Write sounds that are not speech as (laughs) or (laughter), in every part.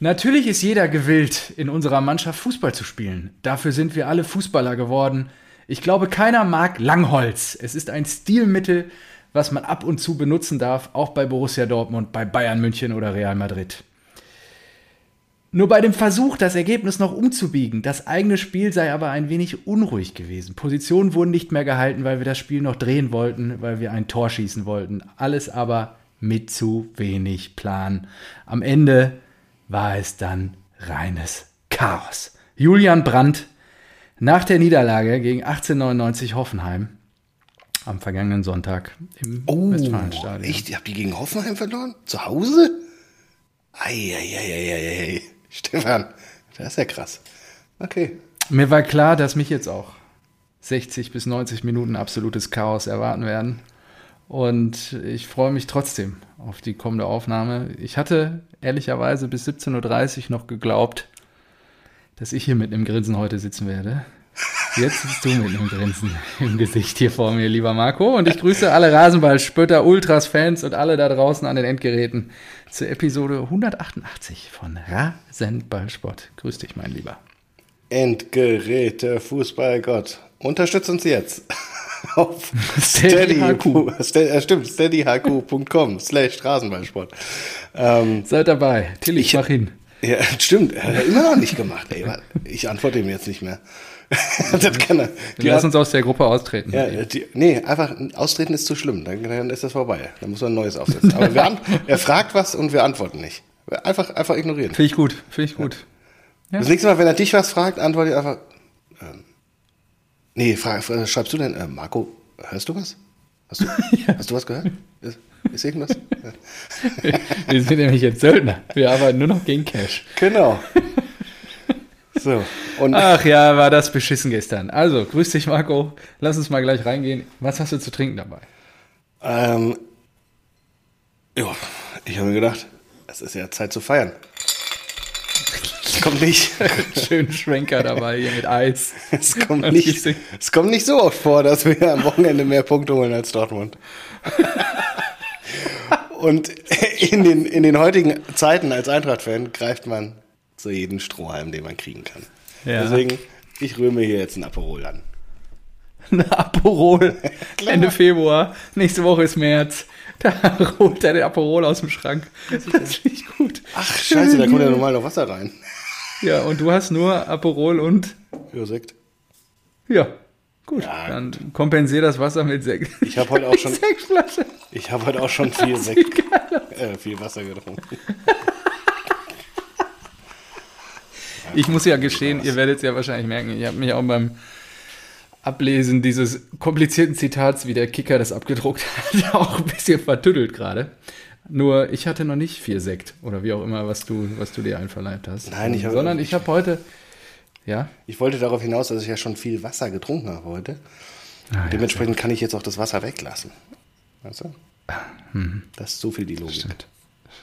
Natürlich ist jeder gewillt, in unserer Mannschaft Fußball zu spielen. Dafür sind wir alle Fußballer geworden. Ich glaube, keiner mag Langholz. Es ist ein Stilmittel, was man ab und zu benutzen darf, auch bei Borussia Dortmund, bei Bayern München oder Real Madrid. Nur bei dem Versuch, das Ergebnis noch umzubiegen, das eigene Spiel sei aber ein wenig unruhig gewesen. Positionen wurden nicht mehr gehalten, weil wir das Spiel noch drehen wollten, weil wir ein Tor schießen wollten. Alles aber mit zu wenig Plan. Am Ende war es dann reines Chaos. Julian Brandt nach der Niederlage gegen 1899 Hoffenheim am vergangenen Sonntag im Oh, Westfalenstadion. echt? Habt ihr gegen Hoffenheim verloren? Zu Hause? Eieieiei. (laughs) Stefan, das ist ja krass. Okay. Mir war klar, dass mich jetzt auch 60 bis 90 Minuten absolutes Chaos erwarten werden. Und ich freue mich trotzdem auf die kommende Aufnahme. Ich hatte ehrlicherweise bis 17.30 Uhr noch geglaubt, dass ich hier mit einem Grinsen heute sitzen werde. Jetzt bist du mit einem Grinsen im Gesicht hier vor mir, lieber Marco. Und ich grüße alle Rasenballspötter, Ultras, Fans und alle da draußen an den Endgeräten zur Episode 188 von Rasenballsport. Grüß dich, mein Lieber. Endgeräte, Fußballgott. Unterstützt uns jetzt auf SteadyHQ. (laughs) steady, Ste- äh, stimmt, steadyhq.com slash Rasenballsport. Ähm, Seid dabei. Tilly, ich mach hin. ja, (laughs) stimmt, hat er immer noch nicht gemacht. Ey, ich antworte ihm jetzt nicht mehr. (laughs) das kann er. Die Lass uns aus der Gruppe austreten. Ja, die, nee, einfach austreten ist zu schlimm. Dann, dann ist das vorbei. Dann muss man ein neues aufsetzen. Aber wir er fragt was und wir antworten nicht. Einfach, einfach ignorieren. Finde ich gut. Finde ich gut. Ja. Das nächste Mal, wenn er dich was fragt, antworte ich einfach. Nee, frag, frag, schreibst du denn, äh, Marco, hörst du was? Hast du, (laughs) hast du was gehört? Ist, ist irgendwas? Ja. (laughs) Wir sind nämlich jetzt Söldner. Wir arbeiten nur noch gegen Cash. Genau. (laughs) So. Ach ja, war das beschissen gestern. Also, grüß dich, Marco. Lass uns mal gleich reingehen. Was hast du zu trinken dabei? ähm, ja, ich habe mir gedacht, es ist ja Zeit zu feiern. Es kommt nicht. (laughs) Schönen Schwenker dabei hier mit Eis. Es kommt, nicht, es kommt nicht so oft vor, dass wir am Wochenende mehr Punkte holen als Dortmund. (laughs) Und in den, in den heutigen Zeiten als Eintracht-Fan greift man zu jedem Strohhalm, den man kriegen kann. Ja. Deswegen, ich rühre mir hier jetzt ein Aperol an. (laughs) Ein Aperol. Ende Februar. Nächste Woche ist März. Da holt er den Aperol aus dem Schrank. Das finde ich gut. Ach, scheiße, da kommt ja normal noch Wasser rein. Ja, und du hast nur Aperol und Ja, Sekt. ja. Gut, Ja. dann kompensier das Wasser mit Sekt. Ich habe (laughs) heute auch schon, Sektflasche. (laughs) ich habe heute auch schon viel Sekt, äh, viel Wasser getrunken. (laughs) Ich muss ja gestehen, ihr werdet es ja wahrscheinlich merken, ich habe mich auch beim Ablesen dieses komplizierten Zitats, wie der Kicker das abgedruckt hat, auch ein bisschen vertüttelt gerade. Nur ich hatte noch nicht vier Sekt oder wie auch immer, was du, was du dir einverleibt hast. Nein, ich habe- Sondern ich habe heute, ja, Ich wollte darauf hinaus, dass ich ja schon viel Wasser getrunken habe heute. Ah, ja, Dementsprechend kann ich jetzt auch das Wasser weglassen. Weißt du? Das ist so viel die Logik. Stimmt.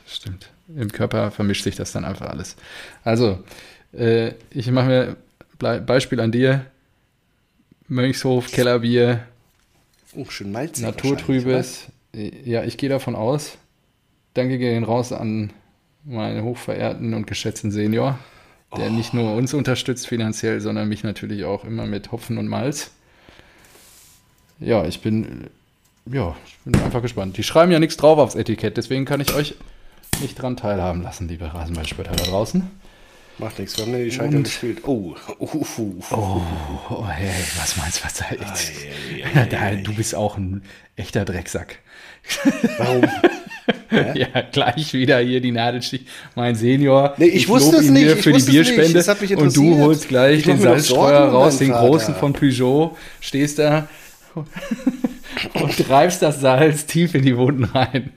Stimmt. Im Körper vermischt sich das dann einfach alles. Also, äh, ich mache mir Ble Beispiel an dir. Mönchshof, Kellerbier, Oh, schön malzig. Naturtrübes. Ja, ich gehe davon aus. Danke gehen raus an meinen hochverehrten und geschätzten Senior, der nicht nur uns unterstützt finanziell, sondern mich natürlich auch immer mit Hopfen und Malz. Ja, ich bin, ja, ich bin einfach gespannt. Die schreiben ja nichts drauf aufs Etikett, deswegen kann ich euch nicht dran teilhaben lassen, liebe Rasenballspötter da draußen. Macht nichts, wir haben ja die Schalter gespielt. Oh, uh, uh, uh. Oh, oh hey, was meinst du, was da jetzt? Ei, ei, (laughs) Da, du bist auch ein echter Drecksack. Warum? (laughs) Ja, gleich wieder hier die Nadelstich. Mein Senior. Nee, ich wusste lob es nicht, ich für die wusste Bierspende. und du holst gleich Ich den Salzstreuer raus, den Vater. großen von Peugeot, stehst da (laughs) und treibst das Salz tief in die Wunden rein.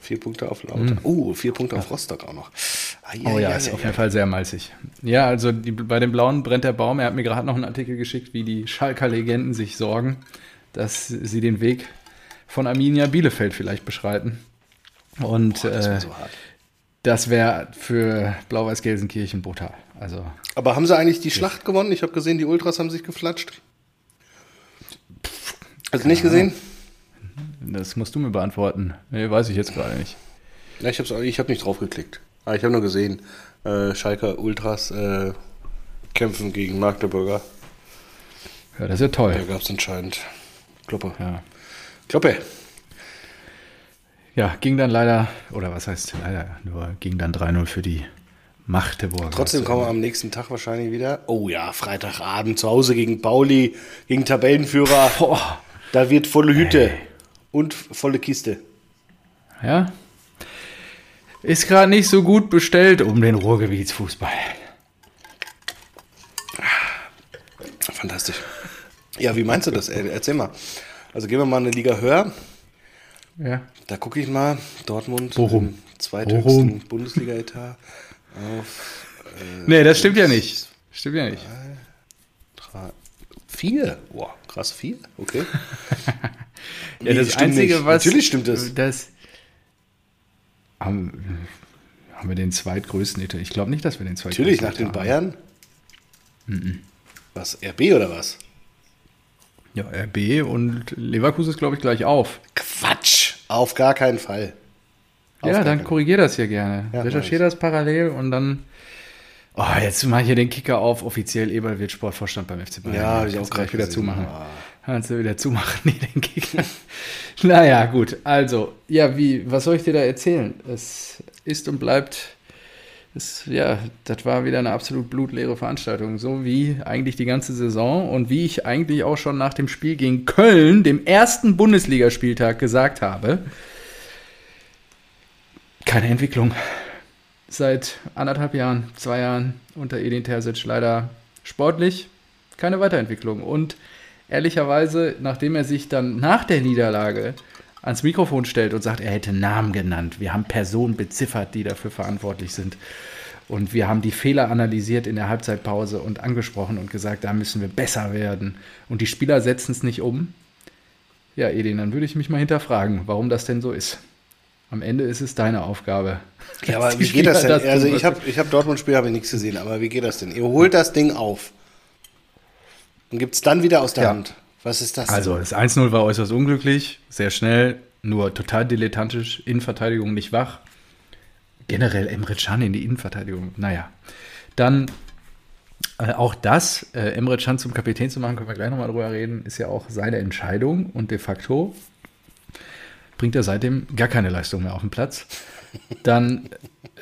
Vier Punkte auf Lauter. Oh, vier Punkte auf Rostock auch noch. Ei, Mm. Oh ja, ei, ist ei, auf jeden Fall sehr malzig. Ja, also die, bei den Blauen brennt der Baum. Er hat mir gerade noch einen Artikel geschickt, wie die Schalker Legenden sich sorgen, dass sie den Weg von Arminia Bielefeld vielleicht beschreiten. Und Das äh, war so hart. das wäre für Blau-Weiß Gelsenkirchen brutal. Also Aber haben sie eigentlich die Schlacht gewonnen? Ich habe gesehen, die Ultras haben sich geflatscht. Hast du nicht gesehen? das musst du mir beantworten. Nee, weiß ich jetzt gerade nicht. Ja, ich habe ich hab nicht drauf geklickt. Ah, ich habe nur gesehen, äh, Schalker Ultras äh, kämpfen gegen Magdeburger. Ja, das ist ja toll. Da gab es anscheinend Kloppe. Ja. Kloppe. ja, ging dann leider, oder was heißt leider, nur ging dann 3-0 für die Magdeburger. Trotzdem kommen wir am nächsten Tag wahrscheinlich wieder. Oh ja, Freitagabend zu Hause gegen Pauli, gegen Tabellenführer. (laughs) Boah. Da wird volle Hütte Ey. und volle Kiste. Ja. Ist gerade nicht so gut bestellt um den Ruhrgebietsfußball. Fantastisch. Ja, wie meinst du das? Ey, Erzähl mal. Also gehen wir mal eine Liga höher. Ja. Da gucke ich mal. Dortmund, Bochum. im zweithöchsten. Bundesliga-Etat auf Nee, das stimmt ja nicht. Stimmt ja nicht. drei, vier. Boah, krass, vier? Okay. (laughs) Ja, Wie, das Einzige, nicht. was. Natürlich stimmt das. das haben, haben wir den zweitgrößten Etat? Ich glaube nicht, dass wir den zweitgrößten Natürlich, nach den Etat haben. Bayern. Mhm. Was, RB oder was? Ja, RB und Leverkusen ist, glaube ich, gleich auf. Quatsch! Auf gar keinen Fall. Auf ja, dann korrigier das hier gerne. Ja, Recherchiere das parallel und dann. Oh, jetzt mache ich hier den Kicker auf. Offiziell Eberl wird Sportvorstand beim FC Bayern. Ja, ich auch gleich wieder gesehen. zumachen. Ah. Kannst du wieder zumachen, (laughs) nee, den Kicker. naja, gut. Also, ja, wie, was soll ich dir da erzählen? Es ist und bleibt. Es, ja, das war wieder eine absolut blutleere Veranstaltung. So wie eigentlich die ganze Saison und wie ich eigentlich auch schon nach dem Spiel gegen Köln, dem ersten Bundesligaspieltag, gesagt habe. Keine Entwicklung. Seit anderthalb Jahren, zwei Jahren unter Edin Terzic leider sportlich keine Weiterentwicklung. Und ehrlicherweise, nachdem er sich dann nach der Niederlage ans Mikrofon stellt und sagt, er hätte Namen genannt, wir haben Personen beziffert, die dafür verantwortlich sind. Und wir haben die Fehler analysiert in der Halbzeitpause und angesprochen und gesagt, da müssen wir besser werden. Und die Spieler setzen es nicht um. Ja, Edin, dann würde ich mich mal hinterfragen, warum das denn so ist. Am Ende ist es deine Aufgabe. Ja, aber wie geht das denn? Tun, also ich habe ich hab Dortmund-Spiel habe ich nichts gesehen, aber wie geht das denn? Ihr holt das Ding auf und gibt es dann wieder aus der Ja. Hand. Was ist das? Also, das 1-0 war äußerst unglücklich, sehr schnell, nur total dilettantisch, Innenverteidigung nicht wach. Generell Emre Can in die Innenverteidigung, naja. Dann äh, auch das, äh, Emre Can zum Kapitän zu machen, können wir gleich nochmal drüber reden, ist ja auch seine Entscheidung und de facto bringt er seitdem gar keine Leistung mehr auf den Platz. Dann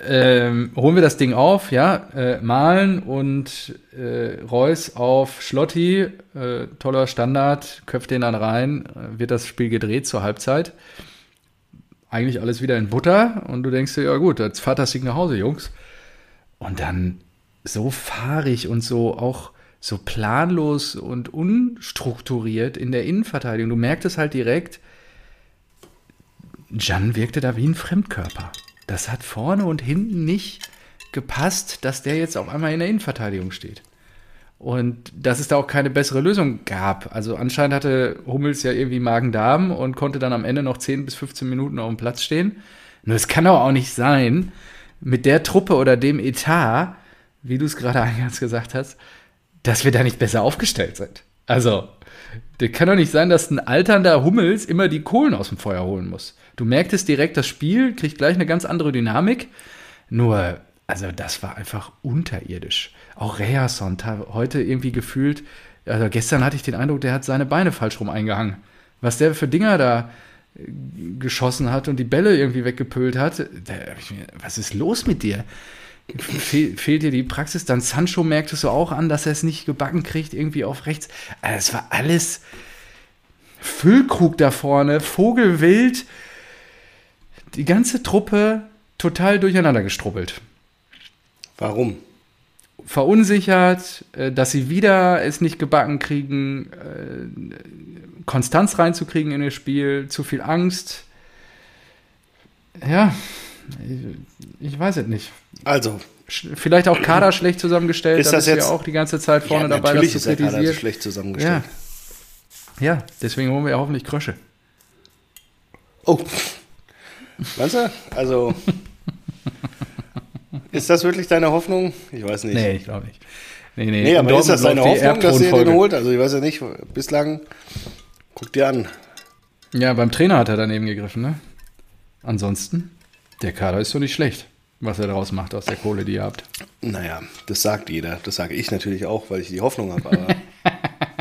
ähm, holen wir das Ding auf, ja, äh, Malen und äh, Reus auf Schlotti, äh, toller Standard, köpft den dann rein, äh, wird das Spiel gedreht zur Halbzeit. Eigentlich alles wieder in Butter und du denkst dir, ja gut, jetzt fahrt das Ding nach Hause, Jungs. Und dann so fahrig und so auch so planlos und unstrukturiert in der Innenverteidigung. Du merkst es halt direkt, Jan wirkte da wie ein Fremdkörper. Das hat vorne und hinten nicht gepasst, dass der jetzt auf einmal in der Innenverteidigung steht. Und dass es da auch keine bessere Lösung gab. Also anscheinend hatte Hummels ja irgendwie Magen-Darm und konnte dann am Ende noch 10 bis 15 Minuten auf dem Platz stehen. Nur es kann doch auch nicht sein, mit der Truppe oder dem Etat, wie du es gerade (laughs) eingangs gesagt hast, dass wir da nicht besser aufgestellt sind. Also, das kann doch nicht sein, dass ein alternder Hummels immer die Kohlen aus dem Feuer holen muss. Du merktest direkt, das Spiel kriegt gleich eine ganz andere Dynamik. Nur, also das war einfach unterirdisch. Auch Reason, heute irgendwie gefühlt, also gestern hatte ich den Eindruck, der hat seine Beine falsch rum eingehangen. Was der für Dinger da äh, geschossen hat und die Bälle irgendwie weggepölt hat, mir, was ist los mit dir? Fehl, fehlt dir die Praxis? Dann Sancho merktest du auch an, dass er es nicht gebacken kriegt, irgendwie auf rechts. Also es war alles Füllkrug da vorne, Vogelwild, die ganze Truppe total durcheinander gestrubbelt. Warum? Verunsichert, äh, dass sie wieder es nicht gebacken kriegen, äh, Konstanz reinzukriegen in das Spiel, zu viel Angst. Ja, ich, ich weiß es nicht. Also, Vielleicht auch Kader schlecht zusammengestellt, Ist da das jetzt- ja auch die ganze Zeit vorne ja, dabei, das natürlich zu ist der Kader schlecht zusammengestellt. Ja. ja, deswegen holen wir ja hoffentlich Krösche. Oh. Meinst du? Also, ist das wirklich deine Hoffnung? Ich weiß nicht. Nee, ich glaube nicht. Nee, nee, Nee, aber ist das Dortmund deine Hoffnung, dass ihr den holt? Also, ich weiß ja nicht. Bislang, guck dir an. Ja, beim Trainer hat er daneben gegriffen, ne? Ansonsten, der Kader ist so nicht schlecht. was er daraus macht aus der Kohle, die ihr habt. Naja, das sagt jeder. Das sage ich natürlich auch, weil ich die Hoffnung habe. Aber (laughs)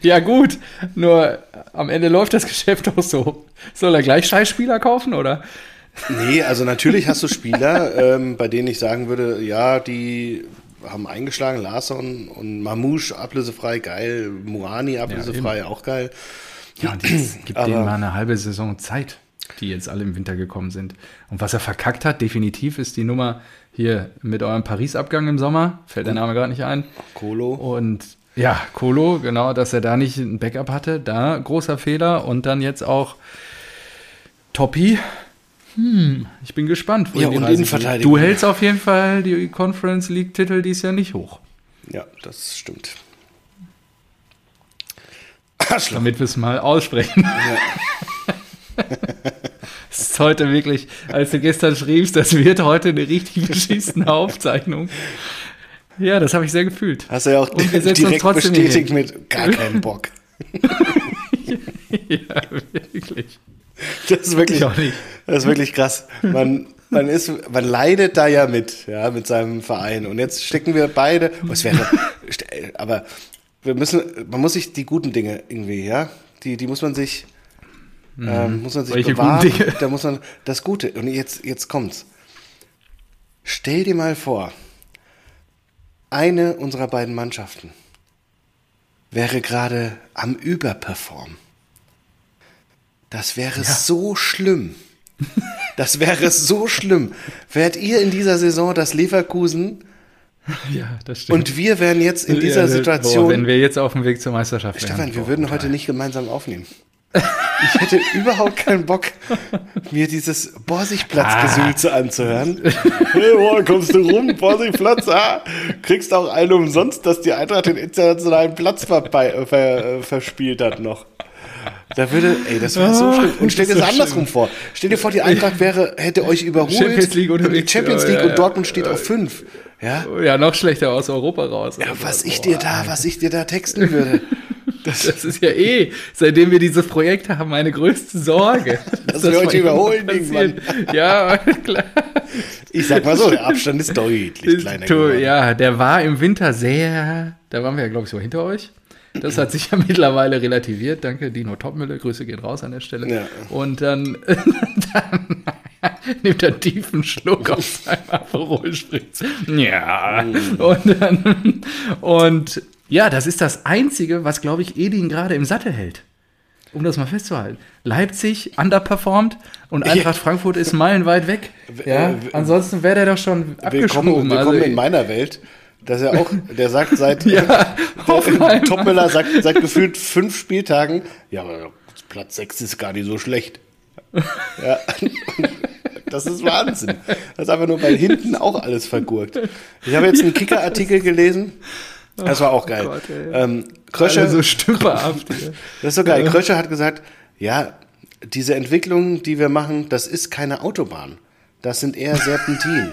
Ja, gut. Nur am Ende läuft das (laughs) Geschäft auch so. Soll er gleich Scheißspieler kaufen, oder? nee, also natürlich hast du (laughs) Spieler, ähm, bei denen ich sagen würde, ja, die haben eingeschlagen, Larsson und Mamouche ablösefrei, geil, Muani ablösefrei, auch geil. Ja, und jetzt (clears throat) gibt denen mal eine halbe Saison Zeit, die jetzt alle im Winter gekommen sind. Und was er verkackt hat, definitiv, ist die Nummer hier mit eurem Paris-Abgang im Sommer. Fällt der Name gerade nicht ein. Kolo. Und ja, Kolo, genau, dass er da nicht ein Backup hatte, da großer Fehler. Und dann jetzt auch Toppi. Hm, ich bin gespannt. Ja, und Innenverteidigung. Du hältst auf jeden Fall die Conference League-Titel dies Jahr nicht hoch. Ja, das stimmt. Arschloch. damit wir es mal aussprechen. (laughs) Es ist heute wirklich, als du gestern schriebst, das wird heute eine richtig beschissene (laughs) Aufzeichnung. Ja, das habe ich sehr gefühlt. Hast du ja auch direkt bestätigt mit gar keinen Bock. (laughs) ja, wirklich. Das ist wirklich, Ich auch nicht. das ist wirklich krass. Man, man, ist, man leidet da ja mit, ja, mit seinem Verein. Und jetzt stecken wir beide. Oh, es wäre, (laughs) aber wir müssen, man muss sich die guten Dinge irgendwie, ja, die, die muss man sich, ähm, muss man sich Mhm. Welche bewahren. Da muss man das Gute. Und jetzt, jetzt kommt's. Stell dir mal vor, eine unserer beiden Mannschaften wäre gerade am Überperformen. Das wäre so schlimm. Das wäre so schlimm. Wärt ihr in dieser Saison das Leverkusen (laughs) Ja, das stimmt. und wir wären jetzt in dieser Ja, Situation. Boah, wenn wir jetzt auf dem Weg zur Meisterschaft wären. Stefan, wir Boah, würden heute nicht gemeinsam aufnehmen. Ich hätte überhaupt keinen Bock, mir dieses Borsigplatz-Gesülze anzuhören. (laughs) Hey, boah, kommst du rum, Borsigplatz, ah, kriegst auch einen umsonst, dass die Eintracht den internationalen Platz verbei- ver, äh, verspielt hat noch. Da würde, ey, das wäre so Ah, schlimm. Und stell dir das andersrum vor. Stell dir vor, die Eintracht wäre, hätte euch überholt. Champions League und unterwegs. Champions Ja, League ja, und ja. Dortment steht auf fünf. Ja? Ja, noch schlechter aus Europa raus. ja, was ich dir da, was ich dir da texten würde. Das ist ja eh, seitdem wir dieses Projekt haben, meine größte Sorge. (laughs) Dass wir mal euch überholen passiert. Ja, klar. Ich sag mal so, der Abstand ist (laughs) deutlich kleiner geworden. Ja, der war im Winter sehr, da waren wir ja, glaube ich, so hinter euch. Das hat sich ja (laughs) mittlerweile relativiert. Danke, Dino Topmüller. Grüße gehen raus an der Stelle. Ja. Und dann, dann nimmt er einen tiefen Schluck aus seinem Aperol Spritz. Ja. Und dann, und ja, das ist das Einzige, was, glaube ich, Edin gerade im Sattel hält. Um das mal festzuhalten. Leipzig underperformed und Eintracht Frankfurt ist meilenweit weg. Ja, äh, ansonsten wäre der doch schon abgeschoben. Willkommen, willkommen Also, in meiner Welt. Dass er auch, der sagt seit (laughs) Ja, Hoffenheim. (laughs) Topmüller sagt seit gefühlt fünf Spieltagen, ja, aber Platz 6 ist gar nicht so schlecht. Ja, (laughs) das ist Wahnsinn. Das ist einfach nur, weil hinten auch alles vergurkt. Ich habe jetzt einen Kicker-Artikel gelesen. Das war auch geil. Oh Gott, ähm, Krösche, so stümperhaft. (laughs) das ist so geil. Krösche hat gesagt, ja, diese Entwicklung, die wir machen, das ist keine Autobahn. Das sind eher Serpentinen.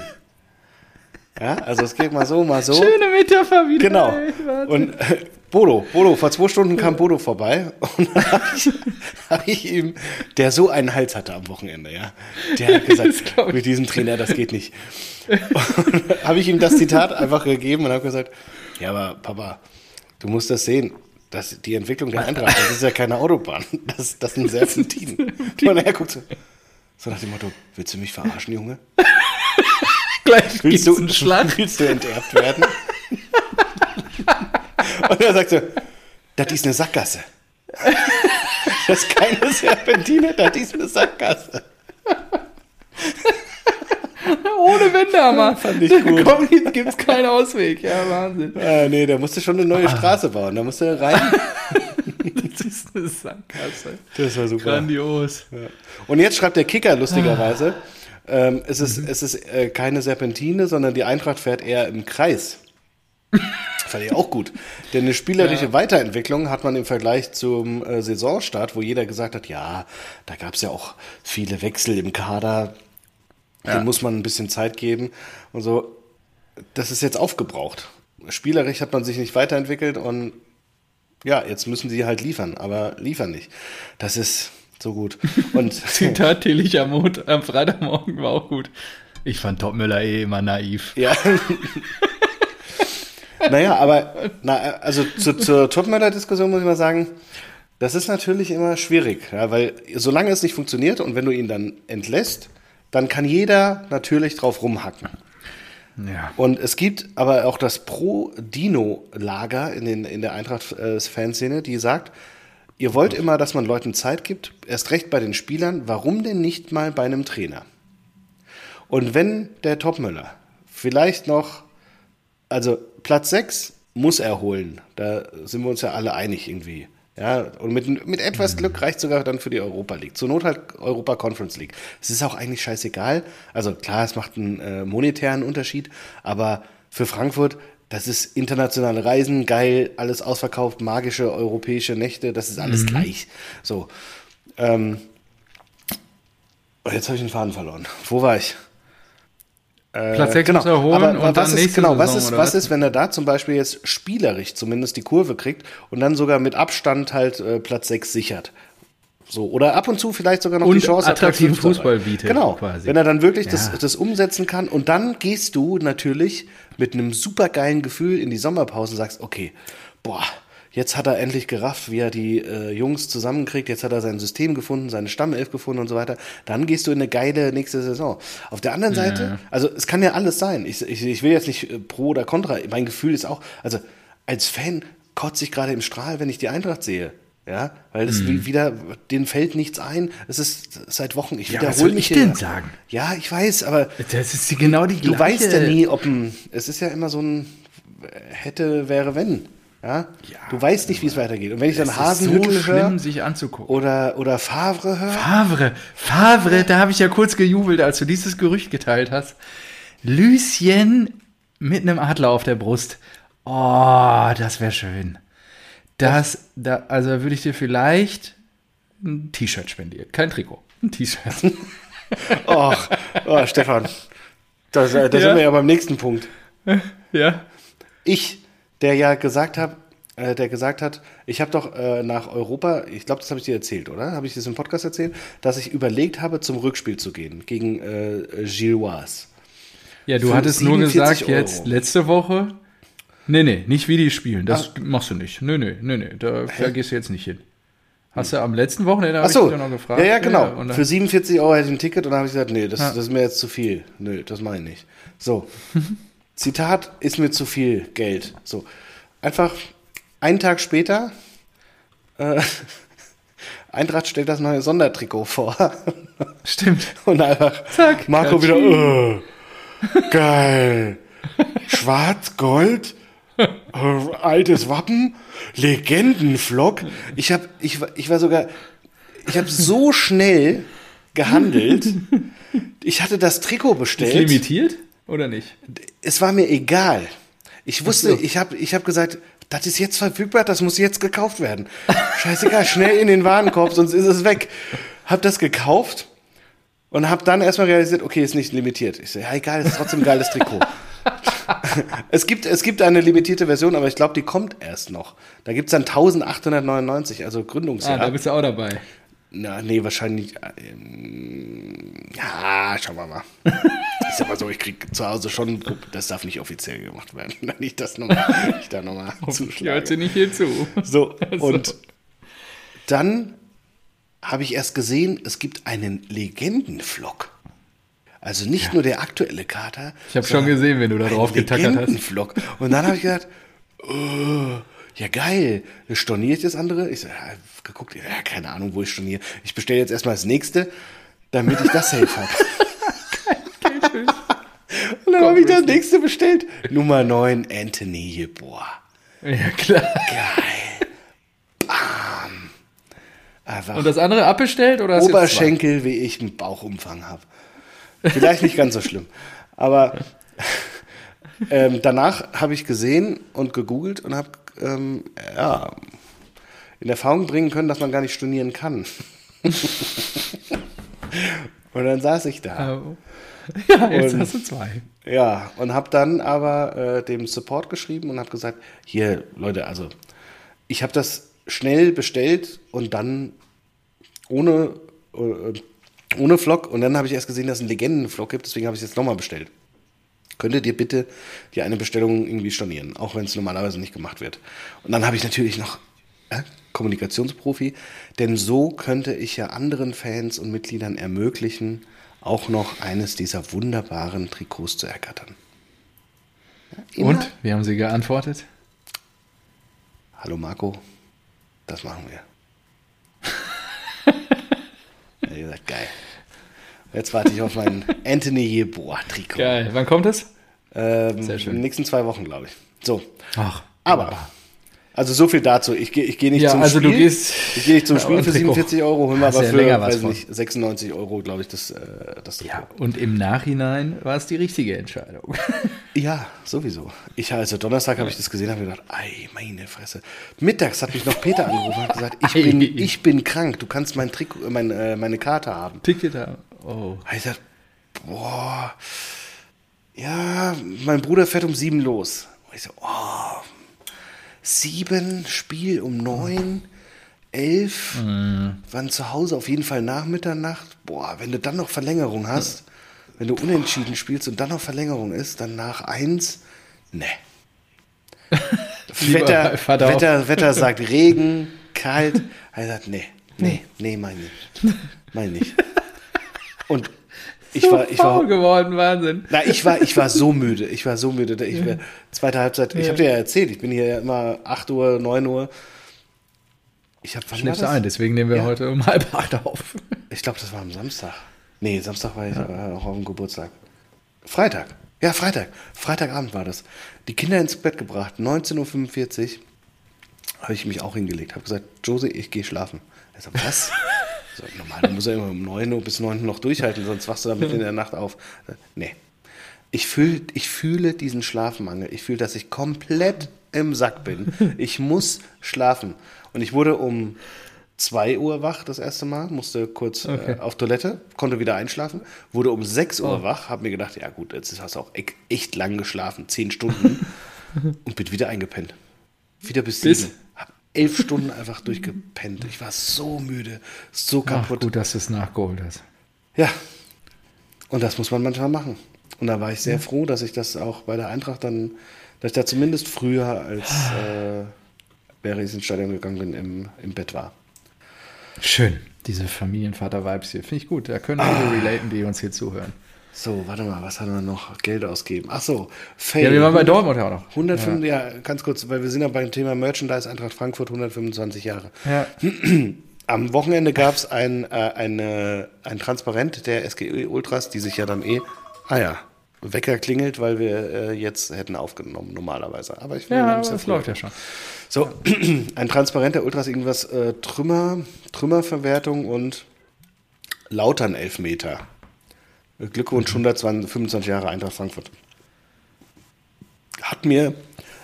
(laughs) ja, also es geht mal so, mal so. Schöne Metapher wieder. Genau. ey. Und äh, Bodo, Bodo, vor zwei Stunden kam Bodo vorbei und dann habe ich, (laughs) hab ich ihm, der so einen Hals hatte am Wochenende, ja, der hat gesagt, mit diesem Trainer, das geht nicht. Habe ich ihm das Zitat einfach gegeben und habe gesagt, ja, aber Papa, du musst das sehen. Das, die Entwicklung der Eintracht, das ist ja keine Autobahn. Das, das sind Serpentinen. (laughs) Und er guckt so, so nach dem Motto, willst du mich verarschen, Junge? (laughs) Gleich Willst du, einen Schlag. willst du enterbt werden? (laughs) Und er sagte, das ist eine Sackgasse. Das ist keine Serpentine, das ist eine Sackgasse. Ohne Wendehammer. (laughs) Fand ich gut. Komm, jetzt gibt's keinen Ausweg. Ja, Wahnsinn. Ah, nee, der musste schon eine neue Ah. Straße bauen. Da musste er rein. (laughs) Das ist eine Sackgasse. Das war super. Grandios. Ja. Und jetzt schreibt der Kicker lustigerweise, ähm, es ist, es ist äh, keine Serpentine, sondern die Eintracht fährt eher im Kreis. Fand ich auch gut. Denn eine spielerische Ja. Weiterentwicklung hat man im Vergleich zum äh, Saisonstart, wo jeder gesagt hat, ja, da gab es ja auch viele Wechsel im Kader, Ja. dem muss man ein bisschen Zeit geben und so. Das ist jetzt aufgebraucht. Spielerisch hat man sich nicht weiterentwickelt und ja, jetzt müssen sie halt liefern, aber liefern nicht. Das ist so gut. (laughs) Und Zitat Tillich am, Mond, am Freitagmorgen war auch gut. Ich fand Topmüller eh immer naiv. Ja. (laughs) naja, aber na, also zu, zur Topmüller-Diskussion muss ich mal sagen, das ist natürlich immer schwierig, ja, weil solange es nicht funktioniert und wenn du ihn dann entlässt, dann kann jeder natürlich drauf rumhacken. Ja. Und es gibt aber auch das Pro-Dino-Lager in, den, in der Eintracht-Fanszene, die sagt, ihr wollt immer, dass man Leuten Zeit gibt, erst recht bei den Spielern, warum denn nicht mal bei einem Trainer? Und wenn der Topmüller vielleicht noch, also Platz 6 muss er holen, da sind wir uns ja alle einig irgendwie. Ja, und mit, mit etwas Glück reicht sogar dann für die Europa League. Zur Not halt Europa Conference League. Es ist auch eigentlich scheißegal. Also klar, es macht einen äh, monetären Unterschied, aber für Frankfurt, das ist internationale Reisen, geil, alles ausverkauft, magische europäische Nächte, das ist alles gleich. So. Ähm, oh, jetzt habe ich den Faden verloren. Wo war ich? Platz 6 genau. muss er holen aber, und was dann ist, genau, was Saison, ist, oder was ist, wenn er da zum Beispiel jetzt spielerisch zumindest die Kurve kriegt und dann sogar mit Abstand halt äh, Platz 6 sichert? So, oder ab und zu vielleicht sogar noch Und die Chance hat, attraktiven erreichen. Fußball bietet, Genau, quasi. wenn er dann wirklich Ja. das, das umsetzen kann und dann gehst du natürlich mit einem supergeilen Gefühl in die Sommerpause und sagst, okay, boah, jetzt hat er endlich gerafft, wie er die äh, Jungs zusammenkriegt, jetzt hat er sein System gefunden, seine Stammelf gefunden und so weiter. Dann gehst du in eine geile nächste Saison. Auf der anderen Seite, also es kann ja alles sein. Ich, ich, ich will jetzt nicht äh, pro oder contra. Mein Gefühl ist auch, also als Fan kotze ich gerade im Strahl, wenn ich die Eintracht sehe. Ja, weil es wie- wieder, denen fällt nichts ein. Es ist seit Wochen, ich Ja, wiederhole was soll mich ich denn sagen? Ja, ich weiß, aber Das ist genau die du gleiche. weißt ja nie, ob ein, es ist ja immer so ein hätte, wäre, wenn. Ja? du weißt nicht, wie es weitergeht. Und wenn ich dann ist so Hasenhüttel höre schlimm, sich anzugucken. oder, oder Favre höre, Favre, Favre, da habe ich ja kurz gejubelt, als du dieses Gerücht geteilt hast. Lucien mit einem Adler auf der Brust. Oh, das wäre schön. Das, da, also würde ich dir vielleicht ein T-Shirt spendieren. Kein Trikot, ein T-Shirt. (laughs) Och, oh, Stefan, da, da Ja. sind wir ja beim nächsten Punkt. ja. Ich, der ja gesagt habe, äh, der gesagt hat, ich habe doch äh, nach Europa, ich glaube, das habe ich dir erzählt, oder? Habe ich das im Podcast erzählt, dass ich überlegt habe, zum Rückspiel zu gehen gegen äh, Gilloise. Ja, du hattest nur 47 gesagt, jetzt Euro. letzte Woche. Nee, nee, nicht wie die spielen. Das machst du nicht. Nee, nee, nee, nee. Da, da gehst du jetzt nicht hin. Hast du am letzten Wochenende Ach so, ich dich noch gefragt? ja, ja, genau. und dann- Für 47 Euro hätte ich ein Ticket und dann habe ich gesagt, nee, das, Ja. das ist mir jetzt zu viel. Nö, das meine ich nicht. So, (laughs) Zitat, ist mir zu viel Geld. So, einfach einen Tag später, äh, (laughs) Eintracht stellt das neue Sondertrikot vor. (laughs) Stimmt. Und einfach Zack, Marco wieder, äh, geil. Schwarz, Gold, äh, altes Wappen, Legendenflock. Ich, hab, ich, war- ich war sogar, ich habe so schnell gehandelt. Ich hatte das Trikot Ist bestellt. limitiert oder nicht? Es war mir egal. Ich wusste, ich habe ich hab gesagt, das ist jetzt verfügbar, das muss jetzt gekauft werden. (laughs) Scheißegal, schnell in den Warenkorb, sonst ist es weg. Hab das gekauft und hab dann erstmal realisiert, okay, ist nicht limitiert. Ich so, ja, egal, ist trotzdem ein geiles Trikot. (laughs) es, gibt, es gibt eine limitierte Version, aber ich glaube, die kommt erst noch. Da gibt's dann 1899, also Ah, Gründungsjahr. da bist du auch dabei. Na, nee, wahrscheinlich. Ähm, ja, schauen wir mal. (laughs) Ich sag mal so, ich krieg zu Hause schon, das darf nicht offiziell gemacht werden. (laughs) Nicht das nochmal, ich da nochmal Ich hört sie zuschlage. nicht hier zu. So, (laughs) und dann habe ich erst gesehen, es gibt einen Legendenflock. Also nicht nur der aktuelle Kater. Ich habe schon gesehen, wenn du da drauf getackert hast. Legendenflock. Und dann habe ich gedacht, oh, ja geil, storniere ich das andere? Ich so, ja, geguckt, ja, keine Ahnung, wo ich storniere. Ich bestelle jetzt erstmal das nächste, damit ich das safe habe. (laughs) Und dann habe ich das nächste bestellt. Nummer 9, Anthony Jeboa. Ja, klar. Geil. Bam. Einfach Und das andere abbestellt oder Oberschenkel, wie ich einen Bauchumfang habe. Vielleicht nicht ganz so schlimm. Aber (laughs) ähm, danach habe ich gesehen und gegoogelt und habe ähm, ja, in Erfahrung bringen können, dass man gar nicht stornieren kann. (laughs) und dann saß ich da. (laughs) Ja, jetzt Und- hast du zwei. Ja, und habe dann aber äh, dem Support geschrieben und habe gesagt, hier, Leute, also ich habe das schnell bestellt und dann ohne, äh, Ohne Flock. Und dann habe ich erst gesehen, dass es einen Legendenflock gibt, deswegen habe ich es jetzt nochmal bestellt. Könntet ihr bitte die eine Bestellung irgendwie stornieren, auch wenn es normalerweise nicht gemacht wird. Und dann habe ich natürlich noch äh, Kommunikationsprofi, denn so könnte ich ja anderen Fans und Mitgliedern ermöglichen, auch noch eines dieser wunderbaren Trikots zu ergattern. Ja, und? Wie haben Sie geantwortet? Hallo Marco, das machen wir. er hat gesagt, geil. Jetzt warte ich auf mein (laughs) Anthony Jeboa-Trikot. Geil. Wann kommt es? Ähm, Sehr schön. In den nächsten zwei Wochen, glaube ich. So. Ach. Aber. Also so viel dazu. Ich gehe ich geh nicht ja, zum also Spiel. Du gehst ich gehe nicht zum Spiel für 47 Euro, hol mir aber ja für länger weiß nicht, 96 Euro, glaube ich, das, äh, das Trikot. Ja, und im Nachhinein war es die richtige Entscheidung. (laughs) ja, sowieso. Ich also Donnerstag habe ich das gesehen, habe gedacht, ei, meine Fresse. Mittags hat mich noch Peter angerufen und gesagt, ich bin, ich bin krank, du kannst mein Trikot, mein, äh, meine Karte haben. Ticket haben. Oh. Ich gesagt, boah, ja, mein Bruder fährt um sieben los. Und ich so, oh, sieben, Spiel um neun, elf, mhm. wann zu Hause auf jeden Fall nach Mitternacht. Boah, wenn du dann noch Verlängerung hast, wenn du unentschieden spielst und dann noch Verlängerung ist, dann nach eins, ne. (laughs) Wetter, Wetter, Wetter sagt Regen, kalt. Er sagt, nee, nee, nee, mein nicht. Mein nicht. Und ich so war, ich war geworden, Wahnsinn. Na, ich war, ich war so (laughs) müde. Ich war so müde. Ich war, zweite Halbzeit. Ich habe dir ja erzählt. Ich bin hier ja immer 8 Uhr, 9 Uhr. Ich habe Schläfst ein, deswegen nehmen wir ja. heute um halb acht auf. (laughs) Ich glaube, das war am Samstag. Nee, Samstag war ich ja. auch auf dem Geburtstag. Freitag. Ja, Freitag. Freitagabend war das. Die Kinder ins Bett gebracht. 19.45 Uhr habe ich mich auch hingelegt. Habe gesagt, Josie, ich gehe schlafen. Er sagt, was? (laughs) Normal, du musst ja immer um 9 Uhr bis 9 Uhr noch durchhalten, sonst wachst du damit in der Nacht auf. Nee. Ich, fühl, ich fühle diesen Schlafmangel. Ich fühle, dass ich komplett im Sack bin. Ich muss schlafen. Und ich wurde um 2 Uhr wach das erste Mal, musste kurz äh, okay. äh, auf Toilette, konnte wieder einschlafen, wurde um 6 Uhr oh. wach, habe mir gedacht, ja gut, jetzt hast du auch echt lang geschlafen, 10 Stunden (laughs) und bin wieder eingepennt. Wieder bis 7 elf Stunden einfach durchgepennt. Ich war so müde, so kaputt. Ach, gut, dass du es nachgeholt hast. Ja. Und das muss man manchmal machen. Und da war ich sehr froh, dass ich das auch bei der Eintracht dann, dass ich da zumindest früher, als äh, wäre ich ins Stadion gegangen bin, im, im Bett war. Schön, diese Familienvater-Vibes hier. Finde ich gut. Da können alle ah. relaten, die uns hier zuhören. So, warte mal, was haben wir noch? Geld ausgeben. Ach so, Fail. Ja, wir waren bei Dortmund ja auch noch. 105, ja. ja. ganz kurz, weil wir sind ja beim Thema Merchandise Eintracht Frankfurt 125 Jahre. Ja. (clears throat) Am Wochenende gab es ein, äh, eine, ein Transparent der SGE Ultras, die sich ja dann eh, ah ja, Wecker klingelt, weil wir äh, jetzt hätten aufgenommen normalerweise. Aber ich will ja, das läuft ja schon. So, (clears throat) ein Transparent der Ultras, irgendwas äh, Trümmer, Trümmerverwertung und Lautern Elfmeter. Glückwunsch, 125 Jahre Eintracht Frankfurt. Hat mir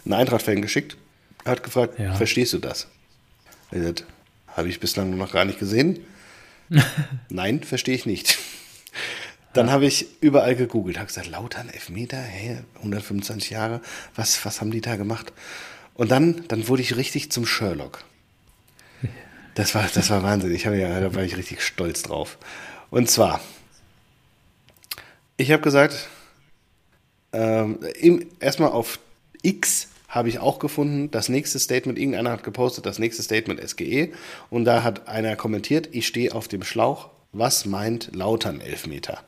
einen Eintracht-Fan geschickt, hat gefragt, ja. verstehst du das? Habe ich bislang noch gar nicht gesehen. (laughs) Nein, verstehe ich nicht. Dann habe ich überall gegoogelt, habe gesagt, Lautern, Elfmeter, hey, 125 Jahre, was, was haben die da gemacht? Und dann, dann wurde ich richtig zum Sherlock. Das war, das war Wahnsinn. Ich habe ja, da war ich richtig stolz drauf. Und zwar ich habe gesagt, ähm, erstmal auf X habe ich auch gefunden, das nächste Statement, irgendeiner hat gepostet, das nächste Statement SGE und da hat einer kommentiert, ich stehe auf dem Schlauch, was meint Lautern Elfmeter?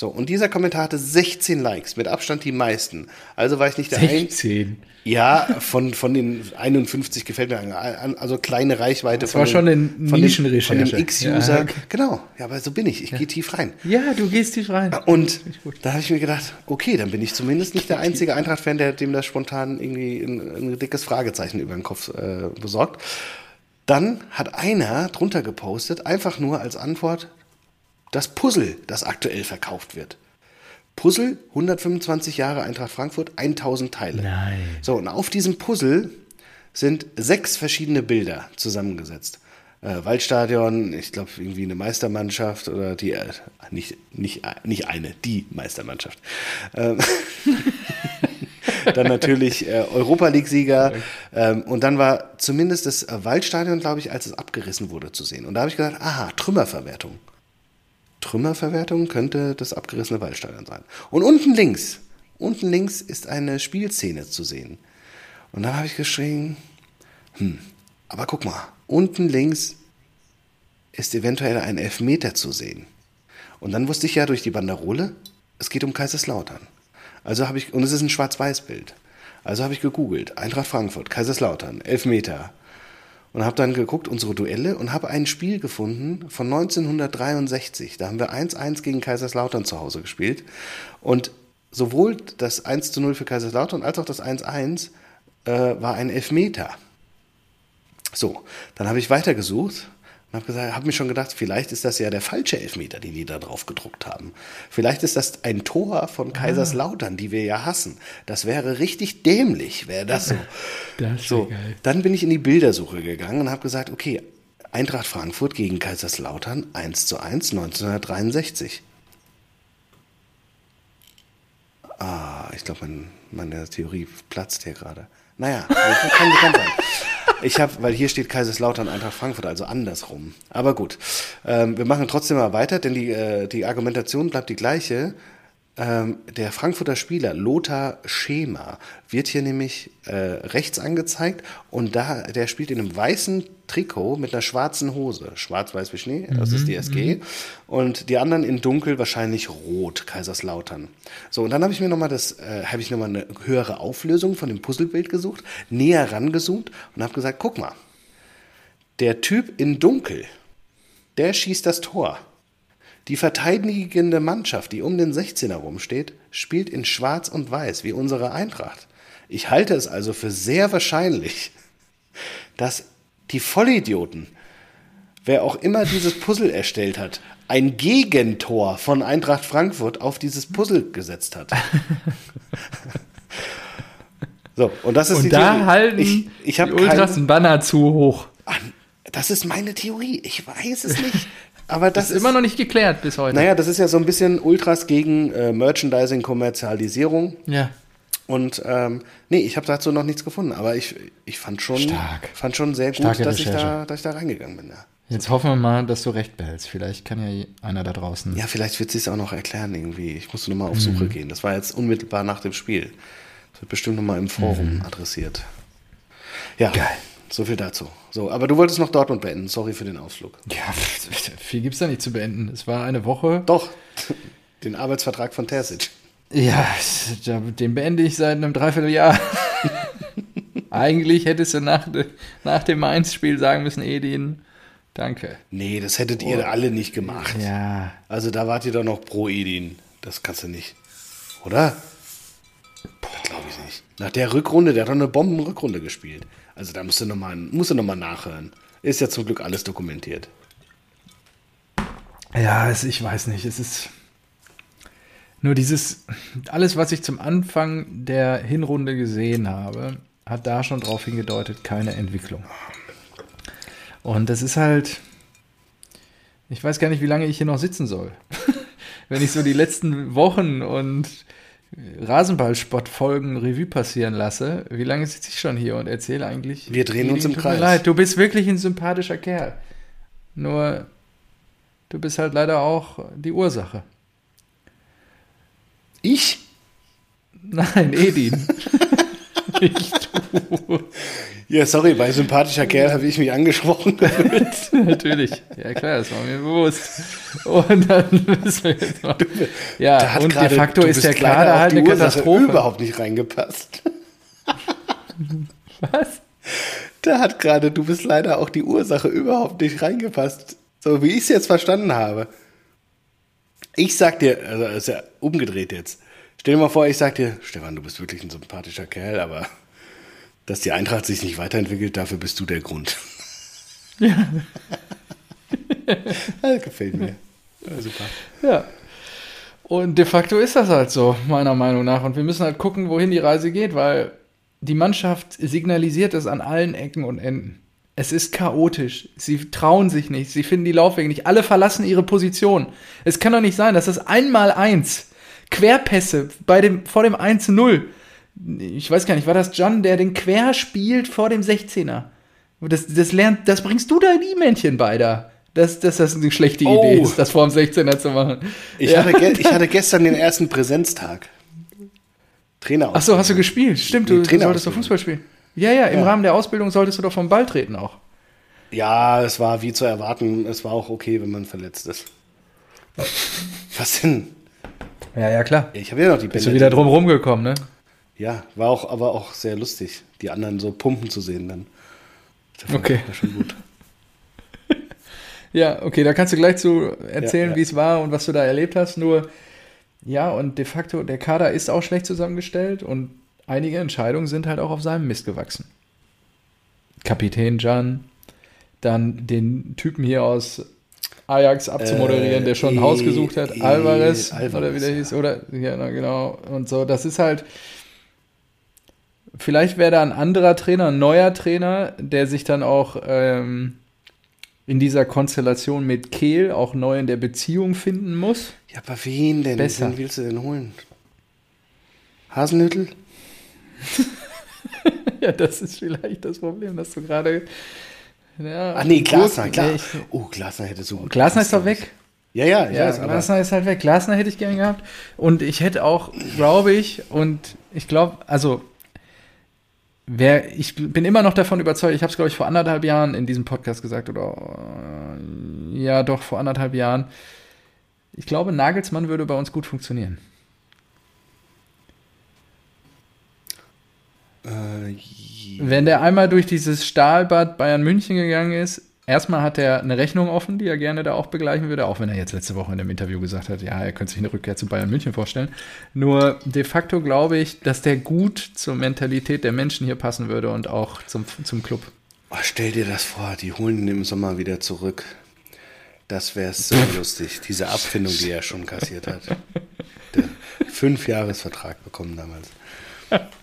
So, und dieser Kommentar hatte 16 Likes, mit Abstand die meisten. Also war ich nicht der 16? Ein ja, von, von den 51 gefällt mir, also kleine Reichweite. Das war den, schon eine Nischenrecherche. Von dem X-User. Ja. Genau, ja, aber so bin ich. Ich ja. gehe tief rein. Ja, du gehst tief rein. Und da habe ich mir gedacht, okay, dann bin ich zumindest nicht der einzige Eintracht-Fan, der dem das spontan irgendwie ein, ein dickes Fragezeichen über den Kopf äh, besorgt. Dann hat einer drunter gepostet, einfach nur als Antwort, das Puzzle, das aktuell verkauft wird. Puzzle, 125 Jahre Eintracht Frankfurt, 1000 Teile. Nein. So, und auf diesem Puzzle sind sechs verschiedene Bilder zusammengesetzt. Äh, Waldstadion, ich glaube irgendwie eine Meistermannschaft oder die, äh, nicht, nicht, nicht eine, die Meistermannschaft. Ähm, (laughs) dann natürlich äh, Europa League-Sieger. Ähm, und dann war zumindest das Waldstadion, glaube ich, als es abgerissen wurde, zu sehen. Und da habe ich gedacht, aha, Trümmerverwertung. Trümmerverwertung könnte das abgerissene Waldstadion sein. Und unten links, unten links ist eine Spielszene zu sehen. Und dann habe ich geschrien, hm, aber guck mal, unten links ist eventuell ein Elfmeter zu sehen. Und dann wusste ich ja durch die Banderole, es geht um Kaiserslautern. Also habe ich, und es ist ein Schwarz-Weiß-Bild. Also habe ich gegoogelt, Eintracht Frankfurt, Kaiserslautern, Elfmeter. Und habe dann geguckt, unsere Duelle, und habe ein Spiel gefunden von 1963. Da haben wir 1-1 gegen Kaiserslautern zu Hause gespielt. Und sowohl das 1 0 für Kaiserslautern als auch das 1-1 äh, war ein Elfmeter. So, dann habe ich weitergesucht und habe gesagt, habe mir schon gedacht, vielleicht ist das ja der falsche Elfmeter, den die da drauf gedruckt haben. Vielleicht ist das ein Tor von Kaiserslautern, die wir ja hassen. Das wäre richtig dämlich, wäre das so. (laughs) Das so, dann bin ich in die Bildersuche gegangen und habe gesagt, okay, Eintracht Frankfurt gegen Kaiserslautern 1 zu 1 1963. Ah, ich glaube, mein, meine Theorie platzt hier gerade. Naja, (laughs) kann, kann sein. Ich habe, weil hier steht Kaiserslautern Eintracht Frankfurt, also andersrum. Aber gut, ähm, wir machen trotzdem mal weiter, denn die, äh, die Argumentation bleibt die gleiche. Ähm, der Frankfurter Spieler Lothar Schema wird hier nämlich äh, rechts angezeigt und da der spielt in einem weißen Trikot mit einer schwarzen Hose, schwarz-weiß wie Schnee, das ist die SG und die anderen in dunkel wahrscheinlich rot, Kaiserslautern. So und dann habe ich mir noch mal das, äh, habe ich noch mal eine höhere Auflösung von dem Puzzlebild gesucht, näher rangezoomt und habe gesagt, guck mal, der Typ in dunkel, der schießt das Tor. Die verteidigende Mannschaft, die um den 16er rumsteht, spielt in Schwarz und Weiß wie unsere Eintracht. Ich halte es also für sehr wahrscheinlich, dass die Vollidioten, wer auch immer dieses Puzzle erstellt hat, ein Gegentor von Eintracht Frankfurt auf dieses Puzzle gesetzt hat. (laughs) so, und das ist Und die da Theorie. halten ich, ich die Ultras kein- ein Banner zu hoch. Das ist meine Theorie. Ich weiß es nicht. Aber das, Das ist immer noch nicht geklärt bis heute. Naja, das ist ja so ein bisschen Ultras gegen äh, Merchandising, Kommerzialisierung. Ja. Und ähm, nee, ich habe dazu noch nichts gefunden, aber ich, ich fand schon, Stark. fand schon sehr gut, Starke dass ich, da, dass ich da reingegangen bin. Ja, Jetzt hoffen wir mal, dass du recht behältst. Vielleicht kann ja einer da draußen. ja vielleicht wird sie es auch noch erklären irgendwie. Ich musste nochmal auf Mhm. Suche gehen. Das war jetzt unmittelbar nach dem Spiel. Das wird bestimmt nochmal im Forum Mhm. adressiert. Ja, Geil. so viel dazu. So, aber du wolltest noch Dortmund beenden. Sorry für den Ausflug. Ja, (laughs) viel gibt's da nicht zu beenden. Es war eine Woche. Doch, (laughs) den Arbeitsvertrag von Terzic. Ja, den beende ich seit einem Dreivierteljahr. (laughs) Eigentlich hättest du nach, nach dem Mainz-Spiel sagen müssen, Edin, danke. Nee, das hättet ihr alle nicht gemacht. Oh. Ja, Also da wart ihr doch noch pro Edin. Das kannst du nicht. Oder? Glaube ich nicht. Nach der Rückrunde, der hat doch eine Bombenrückrunde gespielt. Also da musst du nochmal musst du noch mal nachhören. Ist ja zum Glück alles dokumentiert. Ja, es, ich weiß nicht. Es ist nur dieses, alles, was ich zum Anfang der Hinrunde gesehen habe, hat da schon drauf hingedeutet, keine Entwicklung. Und das ist halt, ich weiß gar nicht, wie lange ich hier noch sitzen soll. (laughs) Wenn ich so die letzten Wochen und Rasenballspott-Folgen Revue passieren lasse, wie lange sitze ich schon hier und erzähle eigentlich? Wir drehen uns im tut Kreis. Mir leid, du bist wirklich ein sympathischer Kerl. Nur, du bist halt leider auch die Ursache. Ich? Nein, Edin. (laughs) Nicht du. Ja, sorry, bei sympathischer Kerl habe ich mich angesprochen. (laughs) Natürlich. Ja, klar, das war mir bewusst. Und dann müssen wir jetzt mal. Ja, und gerade- de facto ist der Kader halt die eine Ursache Katastrophe. überhaupt nicht reingepasst. (laughs) Was? Da hat gerade, du bist leider auch die Ursache überhaupt nicht reingepasst. So wie ich es jetzt verstanden habe. Ich sag dir, also ist ja umgedreht jetzt. Stell dir mal vor, ich sag dir, Stefan, du bist wirklich ein sympathischer Kerl, aber dass die Eintracht sich nicht weiterentwickelt, dafür bist du der Grund. (laughs) Ja. das gefällt mir. Ja, super. Ja. Und de facto ist das halt so, meiner Meinung nach. Und wir müssen halt gucken, wohin die Reise geht, weil die Mannschaft signalisiert es an allen Ecken und Enden. Es ist chaotisch. Sie trauen sich nicht. Sie finden die Laufwege nicht. Alle verlassen ihre Position. Es kann doch nicht sein, dass das einmal eins Querpässe bei dem, vor dem 1-0. Ich weiß gar nicht, war das John, der den Quer spielt vor dem 16er? Das, das lernt, das bringst du da die Männchen bei da. dass, dass das eine schlechte Oh. Idee ist, das vor dem 16er zu machen. Ich, ja. hatte ich hatte gestern den ersten Präsenztag. Trainer. Ach so, hast du gespielt? Stimmt, Nee, du, du solltest doch. Fußball spielen. Ja, ja, im Ja. Rahmen der Ausbildung solltest du doch vom Ball treten auch. Ja, es war wie zu erwarten. Es war auch okay, wenn man verletzt ist. Was denn? Ja, ja, klar. Ich habe ja noch die Bist du wieder drum rumgekommen, ne? Ja, war auch, aber auch sehr lustig, die anderen so pumpen zu sehen dann. Das Okay. War schon gut. (laughs) Ja, okay, da kannst du gleich zu erzählen, Ja, ja. wie es war und was du da erlebt hast. Nur, ja, und de facto, der Kader ist auch schlecht zusammengestellt und einige Entscheidungen sind halt auch auf seinem Mist gewachsen. Kapitän Jan, dann den Typen hier aus Ajax abzumoderieren, Äh, der schon ein eh, Haus gesucht hat, eh, Alvarez, Alvarez, oder wie der ja. hieß, oder, ja, na, genau, und so, das ist halt, vielleicht wäre da ein anderer Trainer, ein neuer Trainer, der sich dann auch ähm, in dieser Konstellation mit Kehl auch neu in der Beziehung finden muss. Ja, aber wen denn? Besser. Wen willst du denn holen? Hasenhüttel? (laughs) ja, das ist vielleicht das Problem, dass du gerade. Ja, Ach nee, Glasner, klar. Nee, ich- Oh, Glasner hätte so gut Glasner ist doch weg. Ja, ja, ich Ja, weiß, aber Glasner ist halt weg. Glasner hätte ich gerne gehabt. Und ich hätte auch, glaube ich, und ich glaube, also, wer, ich bin immer noch davon überzeugt, ich habe es, glaube ich, vor anderthalb Jahren in diesem Podcast gesagt, oder äh, ja, doch, vor anderthalb Jahren. Ich glaube, Nagelsmann würde bei uns gut funktionieren. Äh, Wenn der einmal durch dieses Stahlbad Bayern München gegangen ist, erstmal hat er eine Rechnung offen, die er gerne da auch begleichen würde, auch wenn er jetzt letzte Woche in dem Interview gesagt hat, ja, er könnte sich eine Rückkehr zu Bayern München vorstellen. Nur de facto glaube ich, dass der gut zur Mentalität der Menschen hier passen würde und auch zum, zum Club. oh, stell dir das vor, die holen ihn im Sommer wieder zurück. Das wäre so (laughs) lustig. Diese Abfindung, die er schon kassiert hat. Der (laughs) Fünfjahresvertrag bekommen damals. (laughs)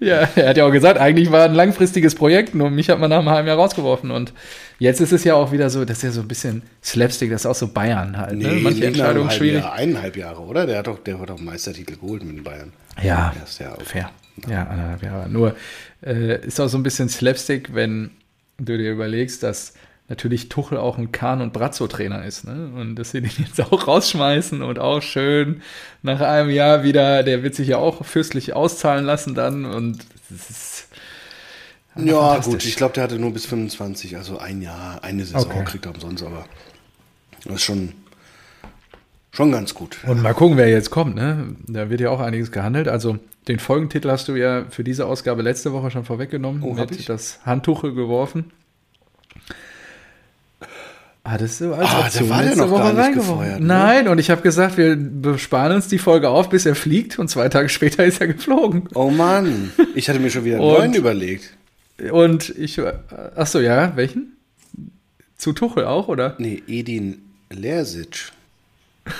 Ja, er hat ja auch gesagt, eigentlich war ein langfristiges Projekt, nur mich hat man nach einem halben Jahr rausgeworfen. Und jetzt ist es ja auch wieder so, das ist ja so ein bisschen Slapstick, das ist auch so Bayern halt. ne? Manche nicht nach einem Entscheidungen schwierig. Jahr, eineinhalb Jahre, oder? Der hat doch, der hat doch Meistertitel geholt mit den Bayern. Ja, ja, fair. Ja, anderthalb Jahre. Nur äh, ist auch so ein bisschen Slapstick, wenn du dir überlegst, dass natürlich Tuchel auch ein Kahn- und Brazzo-Trainer ist. Ne? Und dass sie den jetzt auch rausschmeißen und auch schön nach einem Jahr wieder, der wird sich ja auch fürstlich auszahlen lassen dann. Und das ist Ja, gut, ich glaube, der hatte nur bis 25, also ein Jahr, eine Saison Okay. kriegt er umsonst, aber das ist schon, schon ganz gut. Und mal gucken, wer jetzt kommt. Ne? Da wird ja auch einiges gehandelt. Also den Folgentitel hast du ja für diese Ausgabe letzte Woche schon vorweggenommen. Oh, mit das Handtuch geworfen. Hattest du als Ah, Option war letzte noch Woche gar nicht reingeworfen? gefeuert, ne? Nein, und ich habe gesagt, wir besparen uns die Folge auf, bis er fliegt. Und zwei Tage später (laughs) ist er geflogen. Oh Mann, ich hatte mir schon wieder einen Und- neuen überlegt. Und ich, ach so, ja, welchen? Zu Tuchel auch, oder? Nee, Edin Lersic. (laughs)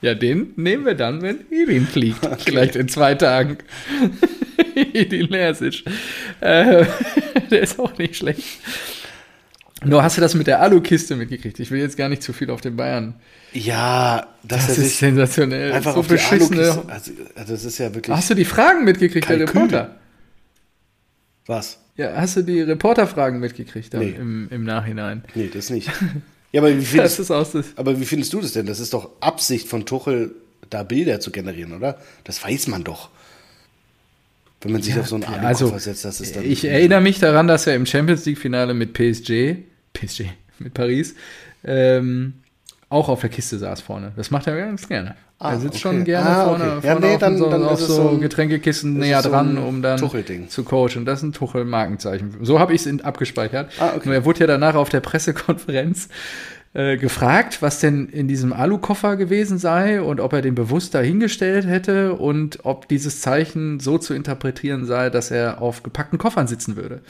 Ja, den nehmen wir dann, wenn Edin fliegt. Vielleicht in zwei Tagen. (laughs) Edin Lersic. Äh, der ist auch nicht schlecht. Nur hast du das mit der Alukiste mitgekriegt? Ich will jetzt gar nicht zu viel auf den Bayern. Ja, Das er ist sich sensational. einfach so auf beschissene. Also, also das ist ja wirklich, Hast du die Fragen mitgekriegt, der Kalkül. Reporter? was? Ja, hast du die Reporterfragen mitgekriegt Nee. im, im Nachhinein? Nee, das nicht. Ja, aber wie, (laughs) Das findest, ist aus das. aber wie findest du das denn? Das ist doch Absicht von Tuchel, da Bilder zu generieren, oder? Das weiß man doch. Wenn man sich auf so einen Alukoffer Also, setzt, das ist dann... ich erinnere mich daran, dass er im Champions League-Finale mit PSG, PSG, (laughs) mit Paris, ähm, auch auf der Kiste saß vorne. Das macht er ganz gerne. Ah, er sitzt okay. schon gerne Ah, vorne, okay. Ja, vorne nee, auf, dann- so, dann auf so, ein- Getränkekisten näher so dran, um dann zu coachen. Das ist ein Tuchel-Markenzeichen. So habe ich es abgespeichert. Ah, okay. Nur er wurde ja danach auf der Pressekonferenz äh, gefragt, was denn in diesem Alukoffer gewesen sei und ob er den bewusst dahingestellt hätte und ob dieses Zeichen so zu interpretieren sei, dass er auf gepackten Koffern sitzen würde.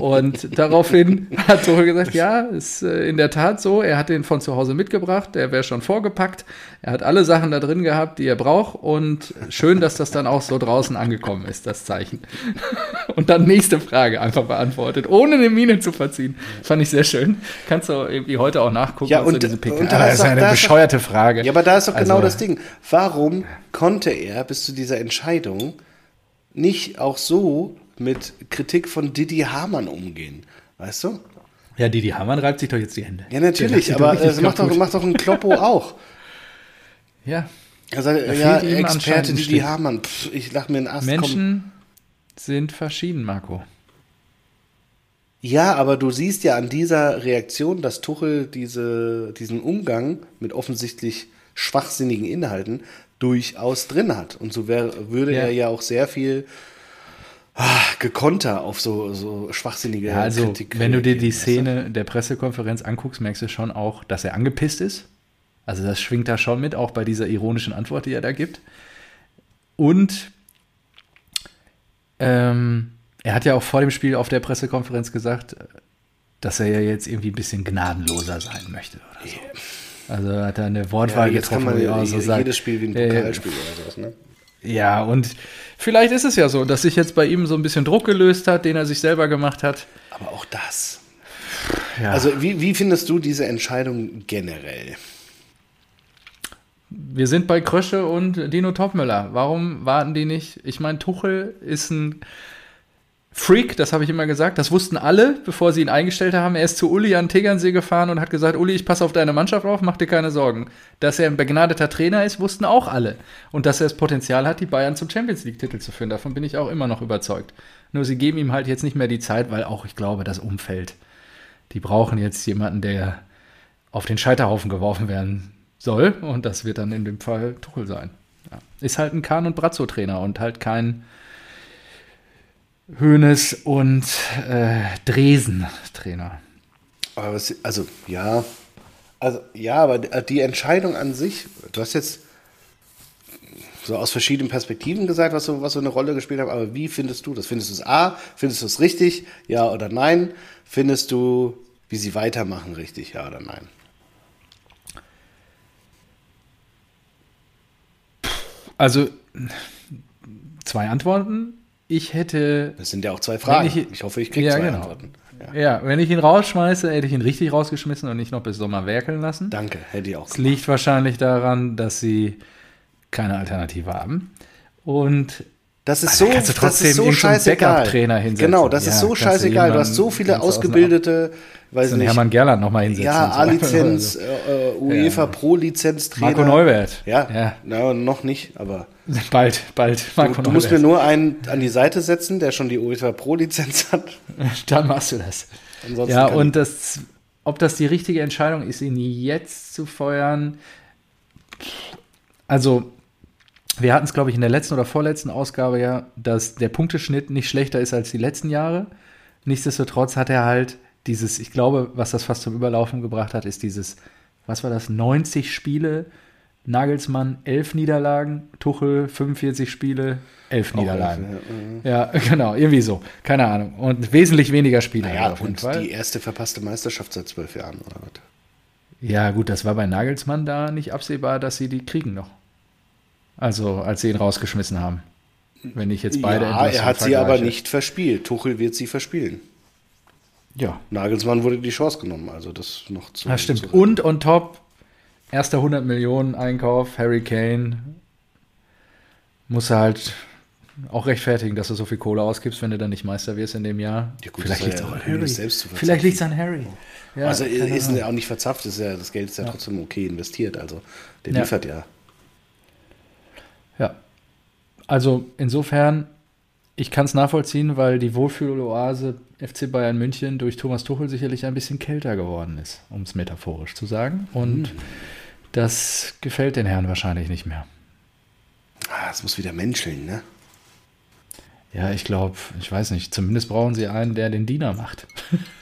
Und daraufhin hat Tuchel gesagt, ja, ist äh, in der Tat so. Er hat den von zu Hause mitgebracht, der wäre schon vorgepackt. Er hat alle Sachen da drin gehabt, die er braucht. Und schön, dass das dann auch so draußen angekommen ist, das Zeichen. (laughs) Und dann nächste Frage einfach beantwortet, ohne eine Miene zu verziehen. Fand ich sehr schön. Kannst du irgendwie heute auch nachgucken. Ja, und- diese PK. und da das ist ist eine da bescheuerte Frage. Ja, aber da ist doch genau Also- das Ding. Warum konnte er bis zu dieser Entscheidung nicht auch so mit Kritik von Didi Hamann umgehen? Weißt du? Ja, Didi Hamann reibt sich doch jetzt die Hände. Ja, natürlich, aber äh, macht, doch, macht doch ein Kloppo (laughs) auch. Ja. Also, ja, Expertin Didi Hamann. Pff, ich lach mir einen Ast. Menschen komm. sind verschieden, Marco. Ja, aber du siehst ja an dieser Reaktion, dass Tuchel diese, diesen Umgang mit offensichtlich schwachsinnigen Inhalten durchaus drin hat. Und so wär, würde ja. er ja auch sehr viel ah, gekonter auf so, so schwachsinnige ja, also, Kritik. Wenn du dir die Szene der Pressekonferenz anguckst, merkst du schon auch, dass er angepisst ist. Also das schwingt da schon mit, auch bei dieser ironischen Antwort, die er da gibt. Und ähm, er hat ja auch vor dem Spiel auf der Pressekonferenz gesagt, dass er ja jetzt irgendwie ein bisschen gnadenloser sein möchte oder so. Also hat er eine Wortwahl ja, jetzt getroffen, kann man ja, so sagt, jedes Spiel wie ein Pokalspiel äh, oder sowas, ne? Ja, und vielleicht ist es ja so, dass sich jetzt bei ihm so ein bisschen Druck gelöst hat, den er sich selber gemacht hat. Aber auch das. Ja. Also, wie, wie findest du diese Entscheidung generell? Wir sind bei Krösche und Dino Topmüller. Warum warten die nicht? Ich meine, Tuchel ist ein Freak, das habe ich immer gesagt, das wussten alle, bevor sie ihn eingestellt haben. Er ist zu Uli an Tegernsee gefahren und hat gesagt, Uli, ich passe auf deine Mannschaft auf, mach dir keine Sorgen. Dass er ein begnadeter Trainer ist, wussten auch alle. Und dass er das Potenzial hat, die Bayern zum Champions League-Titel zu führen, davon bin ich auch immer noch überzeugt. Nur sie geben ihm halt jetzt nicht mehr die Zeit, weil auch, ich glaube, das Umfeld, die brauchen jetzt jemanden, der auf den Scheiterhaufen geworfen werden soll. Und das wird dann in dem Fall Tuchel sein. Ja. Ist halt ein Kahn- und Brazzo-Trainer und halt kein Hoeneß und äh, Dresen Trainer. Also ja, also ja, aber die Entscheidung an sich, du hast jetzt so aus verschiedenen Perspektiven gesagt, was so, was so eine Rolle gespielt hat, aber wie findest du das? Findest du es A, findest du es richtig, ja oder nein? Findest du, wie sie weitermachen, richtig, ja oder nein? Also zwei Antworten ich hätte. Das sind ja auch zwei Fragen. Ich, ich, hoffe, ich kriege ja, zwei genau. Antworten. Ja. ja. wenn ich ihn rausschmeiße, hätte ich ihn richtig rausgeschmissen und nicht noch bis Sommer werkeln lassen. Danke, hätte ich auch. Es liegt wahrscheinlich daran, dass sie keine Alternative haben. Und das ist also, so, du trotzdem das ist so scheißegal. Genau, das ja, ist so scheißegal. Du hast so viele ausgebildete, weiß nicht. Hermann Gerland nochmal hinsetzen. (laughs) Ja, A-Lizenz, äh, UEFA ja. Pro-Lizenz-Trainer. Marco Neuwert. Ja, ja. Na, noch nicht, aber. (laughs) Bald, bald. Marco du, du musst mir nur einen an die Seite setzen, der schon die UEFA Pro-Lizenz (laughs) hat. Dann machst du das. Ansonsten ja, und das, ob das die richtige Entscheidung ist, ihn jetzt zu feuern. Also, wir hatten es, glaube ich, in der letzten oder vorletzten Ausgabe ja, dass der Punkteschnitt nicht schlechter ist als die letzten Jahre. Nichtsdestotrotz hat er halt dieses, ich glaube, was das fast zum Überlaufen gebracht hat, ist dieses, was war das, 90 Spiele, Nagelsmann 11 Niederlagen, Tuchel 45 Spiele, 11 Niederlagen. Elf, ja, ja, (laughs) genau, irgendwie so, keine Ahnung. Und wesentlich weniger Spiele. Naja, auf jeden und Fall. die erste verpasste Meisterschaft seit zwölf Jahren, oder was? Ja, gut, das war bei Nagelsmann da nicht absehbar, dass sie die kriegen noch. Also, als sie ihn rausgeschmissen haben. Wenn ich jetzt beide Ja, er hat sie aber nicht verspielt. Tuchel wird sie verspielen. Ja. Nagelsmann wurde die Chance genommen, also das noch zu. Das stimmt. Zu Und on top, erster 100 Millionen Einkauf, Harry Kane. Muss er halt auch rechtfertigen, dass du so viel Kohle ausgibst, wenn du dann nicht Meister wirst in dem Jahr. Ja, gut, Vielleicht liegt es auch an Harry. Vielleicht liegt es an Harry. Ja, also ist ja auch nicht verzapft, ist ja, das Geld ist ja, ja. trotzdem okay investiert. Also der liefert ja. Ja. Also insofern, ich kann es nachvollziehen, weil die Wohlfühloase FC Bayern München durch Thomas Tuchel sicherlich ein bisschen kälter geworden ist, um es metaphorisch zu sagen. Und mhm. das gefällt den Herren wahrscheinlich nicht mehr. Ah, es muss wieder menscheln, ne? Ja, ich glaube, ich weiß nicht, zumindest brauchen sie einen, der den Diener macht. (laughs)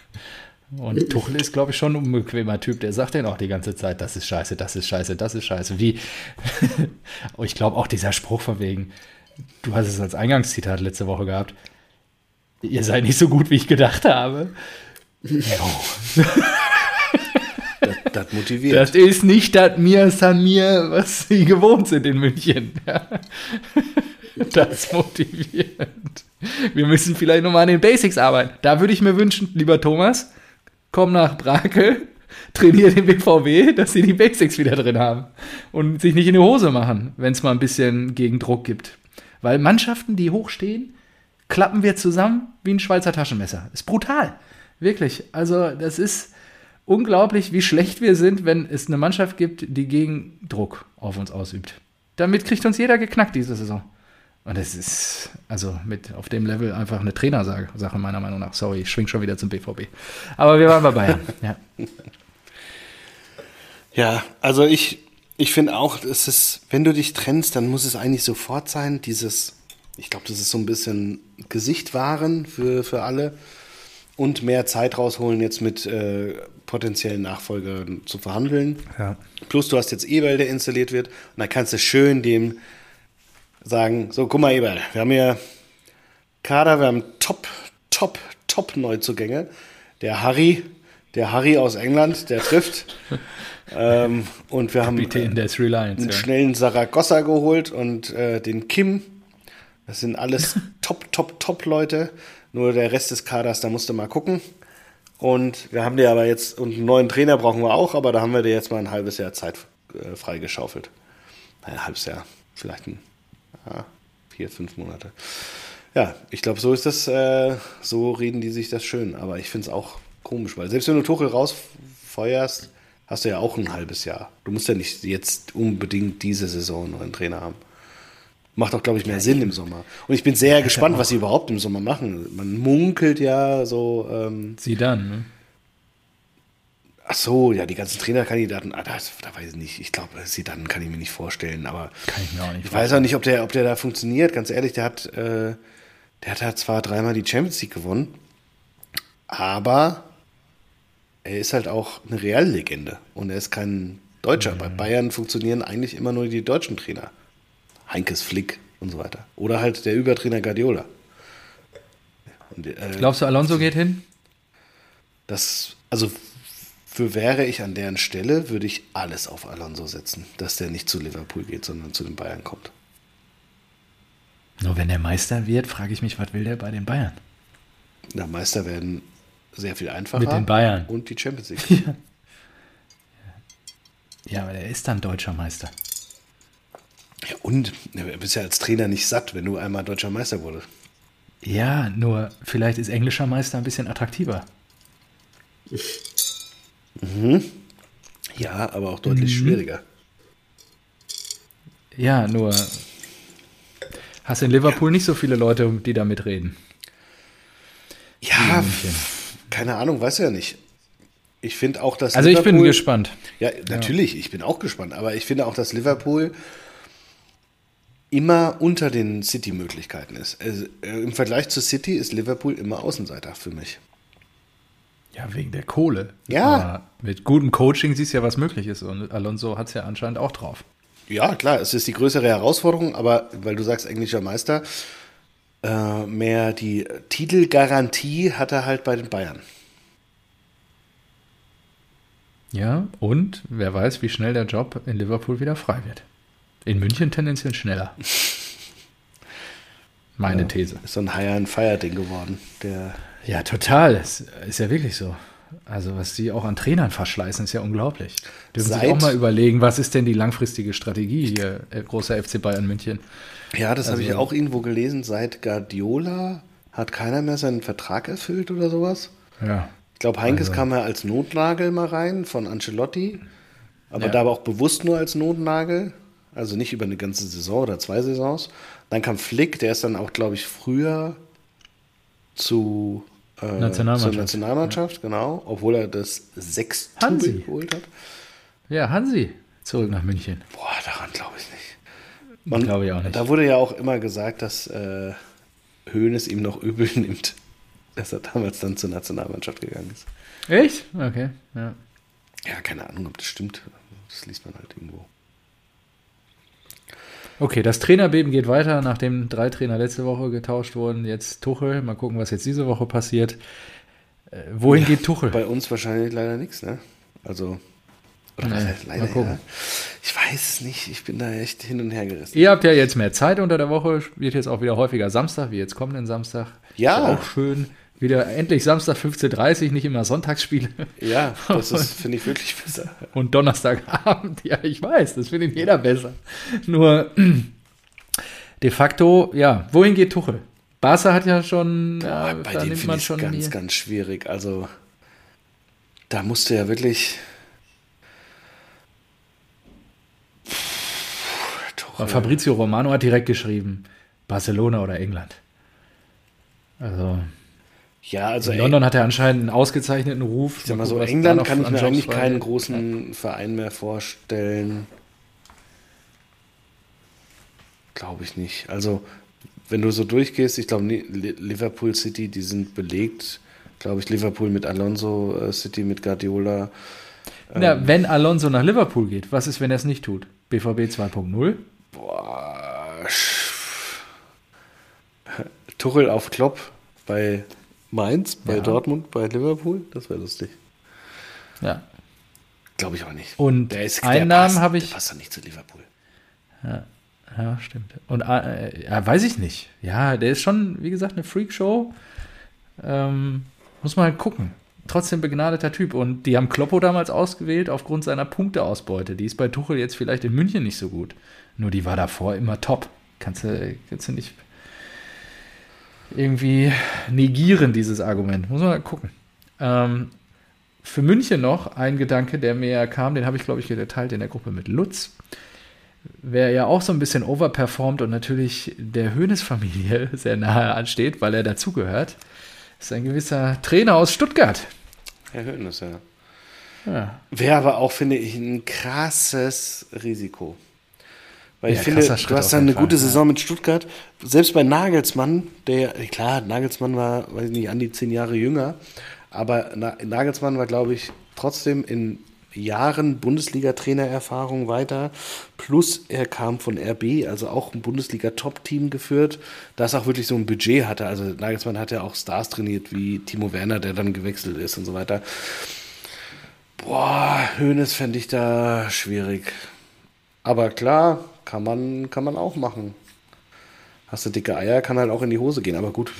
Und Tuchel ist, glaube ich, schon ein unbequemer Typ. Der sagt ja auch die ganze Zeit, das ist scheiße, das ist scheiße, das ist scheiße. Wie, (laughs) ich glaube auch dieser Spruch von wegen, du hast es als Eingangszitat letzte Woche gehabt, ihr seid nicht so gut, wie ich gedacht habe. das, das motiviert. Das ist nicht das mir San mir, was sie gewohnt sind in München. (laughs) Das motiviert. Wir müssen vielleicht nochmal an den Basics arbeiten. Da würde ich mir wünschen, lieber Thomas, komm nach Brakel, (laughs) trainiere den BVB, dass sie die Basics wieder drin haben und sich nicht in die Hose machen, wenn es mal ein bisschen Gegendruck gibt. Weil Mannschaften, die hochstehen, klappen wir zusammen wie ein Schweizer Taschenmesser. Ist brutal. Wirklich. Also, das ist unglaublich, wie schlecht wir sind, wenn es eine Mannschaft gibt, die gegen Druck auf uns ausübt. Damit kriegt uns jeder geknackt diese Saison. Und es ist also mit auf dem Level einfach eine Trainersache, meiner Meinung nach. Sorry, ich schwing schon wieder zum BVB. Aber wir waren bei Bayern. (laughs) ja. ja, also ich, ich finde auch, es ist, wenn du dich trennst, dann muss es eigentlich sofort sein, dieses, ich glaube, das ist so ein bisschen Gesicht wahren für, für alle und mehr Zeit rausholen, jetzt mit äh, potenziellen Nachfolgern zu verhandeln. Ja. Plus du hast jetzt Eberl, der installiert wird und dann kannst du schön dem sagen, so, guck mal, Eberl, wir haben hier Kader, wir haben Top, Top, Top Neuzugänge. Der Harry, der Harry aus England, der trifft. (laughs) ähm, und wir Kapitän haben Sri Lions, einen ja. schnellen Saragossa geholt und äh, den Kim. Das sind alles (laughs) Top, Top, Top Leute. Nur der Rest des Kaders, da musst du mal gucken. Und wir haben dir aber jetzt, und einen neuen Trainer brauchen wir auch, aber da haben wir dir jetzt mal ein halbes Jahr Zeit äh, freigeschaufelt. Ein halbes Jahr, vielleicht ein ja, vier, fünf Monate. Ja, ich glaube, so ist das, äh, so reden die sich das schön. Aber ich finde es auch komisch, weil selbst wenn du Tuchel rausfeuerst, hast du ja auch ein halbes Jahr. Du musst ja nicht jetzt unbedingt diese Saison einen neuen Trainer haben. Macht auch, glaube ich, mehr Sinn im Sommer. Und ich bin sehr (laughs) gespannt, was sie überhaupt im Sommer machen. Man munkelt ja so. Ähm, Sie dann, ne? Ach so, ja, die ganzen Trainerkandidaten. Ah, das, da weiß ich nicht. Ich glaube, sie dann kann ich mir nicht vorstellen. Aber Kann ich mir auch nicht ich weiß auch nicht, ob der, ob der da funktioniert. Ganz ehrlich, der hat, äh, der hat halt zwar dreimal die Champions League gewonnen, aber er ist halt auch eine Reallegende und er ist kein Deutscher. Bei Bayern funktionieren eigentlich immer nur die deutschen Trainer. Heinkes Flick und so weiter. Oder halt der Übertrainer Guardiola. Und, äh, Glaubst du, Alonso geht hin? das, also für wäre ich an deren Stelle, würde ich alles auf Alonso setzen, dass der nicht zu Liverpool geht, sondern zu den Bayern kommt. Nur wenn der Meister wird, frage ich mich, was will der bei den Bayern? Na, Meister werden sehr viel einfacher. Mit den Bayern. Und die Champions League. (laughs) Ja, aber der ist dann deutscher Meister. ja, und du bist ja als Trainer nicht satt, wenn du einmal deutscher Meister wurdest. Ja, nur vielleicht ist englischer Meister ein bisschen attraktiver. (laughs) Ja, aber auch deutlich schwieriger. Ja, nur hast in Liverpool nicht so viele Leute, die da mitreden. Ja, keine Ahnung, weiß ja nicht. Ich finde auch, dass Also ich bin Liverpool- gespannt. Ja, natürlich, ich bin auch gespannt. Aber ich finde auch, dass Liverpool immer unter den City-Möglichkeiten ist. Also, äh, Im Vergleich zu City ist Liverpool immer Außenseiter für mich. Ja, wegen der Kohle. Ja. Aber mit gutem Coaching siehst du ja, was möglich ist. Und Alonso hat es ja anscheinend auch drauf. Ja, klar, es ist die größere Herausforderung, aber weil du sagst englischer Meister, äh, mehr die Titelgarantie hat er halt bei den Bayern. Ja, und wer weiß, wie schnell der Job in Liverpool wieder frei wird. In München tendenziell schneller. (laughs) Meine These. Ist so ein Hire-and-Fire-Ding geworden. Der, Ja, total. Es ist ja wirklich so. Also, was die auch an Trainern verschleißen, ist ja unglaublich. Dürfen sich Seit- auch mal überlegen, was ist denn die langfristige Strategie hier, äh, großer FC Bayern München? ja, das habe ich Also- auch irgendwo gelesen. Seit Guardiola hat keiner mehr seinen Vertrag erfüllt oder sowas. Ja. Ich glaube, Heinkes Also- kam ja als Notnagel mal rein von Ancelotti, aber Ja. da war auch bewusst nur als Notnagel, also nicht über eine ganze Saison oder zwei Saisons. Dann kam Flick, der ist dann auch, glaube ich, früher zu äh, Nationalmannschaft. zur Nationalmannschaft, genau, obwohl er das sechste Hansi. geholt hat. Ja, Hansi, zurück nach München. Boah, daran glaube ich nicht. Man, Glaube ich auch nicht. Da wurde ja auch immer gesagt, dass äh, Hoeneß ihm noch übel nimmt, dass er damals dann zur Nationalmannschaft gegangen ist. Echt? Okay, ja. Ja, keine Ahnung, ob das stimmt. Das liest man halt irgendwo. Okay, das Trainerbeben geht weiter, nachdem drei Trainer letzte Woche getauscht wurden. Jetzt Tuchel. Mal gucken, was jetzt diese Woche passiert. Äh, wohin geht Tuchel? Bei uns wahrscheinlich leider nichts, ne? Also, oder leider, mal gucken. ja. Ich weiß es nicht, ich bin da echt hin und her gerissen. Ihr habt ja jetzt mehr Zeit unter der Woche, wird jetzt auch wieder häufiger Samstag, wie jetzt kommenden Samstag. Ja. Ist auch schön. Wieder endlich Samstag 15.30 Uhr, nicht immer Sonntagsspiele. Ja, das (laughs) finde ich wirklich besser. Und Donnerstagabend, (laughs) ja, ich weiß, das findet jeder besser. Nur (clears throat) de facto, ja, wohin geht Tuchel? Barca hat ja schon, Boah, ja, bei da denen nimmt finde man ich schon ganz, die, ganz schwierig. Also, da musst du ja wirklich. Tuchel. Fabrizio Romano hat direkt geschrieben, Barcelona oder England. Also Ja, also in ey, London hat er anscheinend einen ausgezeichneten Ruf. ich sag mal so, England kann ich mir eigentlich keinen großen Verein mehr vorstellen. Glaube ich nicht. Also, wenn du so durchgehst, ich glaube, Li- Liverpool City, die sind belegt. Glaube ich, Liverpool mit Alonso, äh, City mit Guardiola. Na, wenn Alonso nach Liverpool geht, was ist, wenn er es nicht tut? BVB 2.0? Boah. Tuchel auf Klopp bei Mainz, bei Ja. Dortmund, bei Liverpool. Das wäre lustig. Ja. Glaube ich auch nicht. Und Der ist, einen der Namen habe Der ich. passt doch nicht zu Liverpool. Ja, stimmt. Und äh, ja, weiß ich nicht. Ja, der ist schon, wie gesagt, eine Freakshow. Ähm, muss man halt gucken. Trotzdem begnadeter Typ. Und die haben Kloppo damals ausgewählt aufgrund seiner Punkteausbeute. Die ist bei Tuchel jetzt vielleicht in München nicht so gut. Nur die war davor immer top. Kannst du, kannst du nicht irgendwie negieren, dieses Argument. Muss man mal gucken. Ähm, für München noch ein Gedanke, der mir kam, den habe ich, glaube ich, geteilt in der Gruppe mit Lutz. Wer ja auch so ein bisschen overperformt und natürlich der Hoeneß-Familie (laughs) sehr nahe ansteht, weil er dazugehört, ist ein gewisser Trainer aus Stuttgart. Herr Höhnes, ja. Ja, Wäre aber auch, finde ich, ein krasses Risiko. Weil ich Ja, finde, krasser du Schritt hast dann eine Fall, gute ja. Saison mit Stuttgart. Selbst bei Nagelsmann, der, klar, Nagelsmann war, weiß ich nicht, an die zehn Jahre jünger, aber Na- Nagelsmann war, glaube ich, trotzdem in Jahren Bundesliga-Trainererfahrung weiter. Plus er kam von RB, also auch ein Bundesliga-Top-Team geführt, das auch wirklich so ein Budget hatte. Also Nagelsmann hat ja auch Stars trainiert, wie Timo Werner, der dann gewechselt ist und so weiter. Boah, Hönes fände ich da schwierig. Aber klar, kann man, kann man auch machen. Hast du dicke Eier, kann halt auch in die Hose gehen. Aber gut,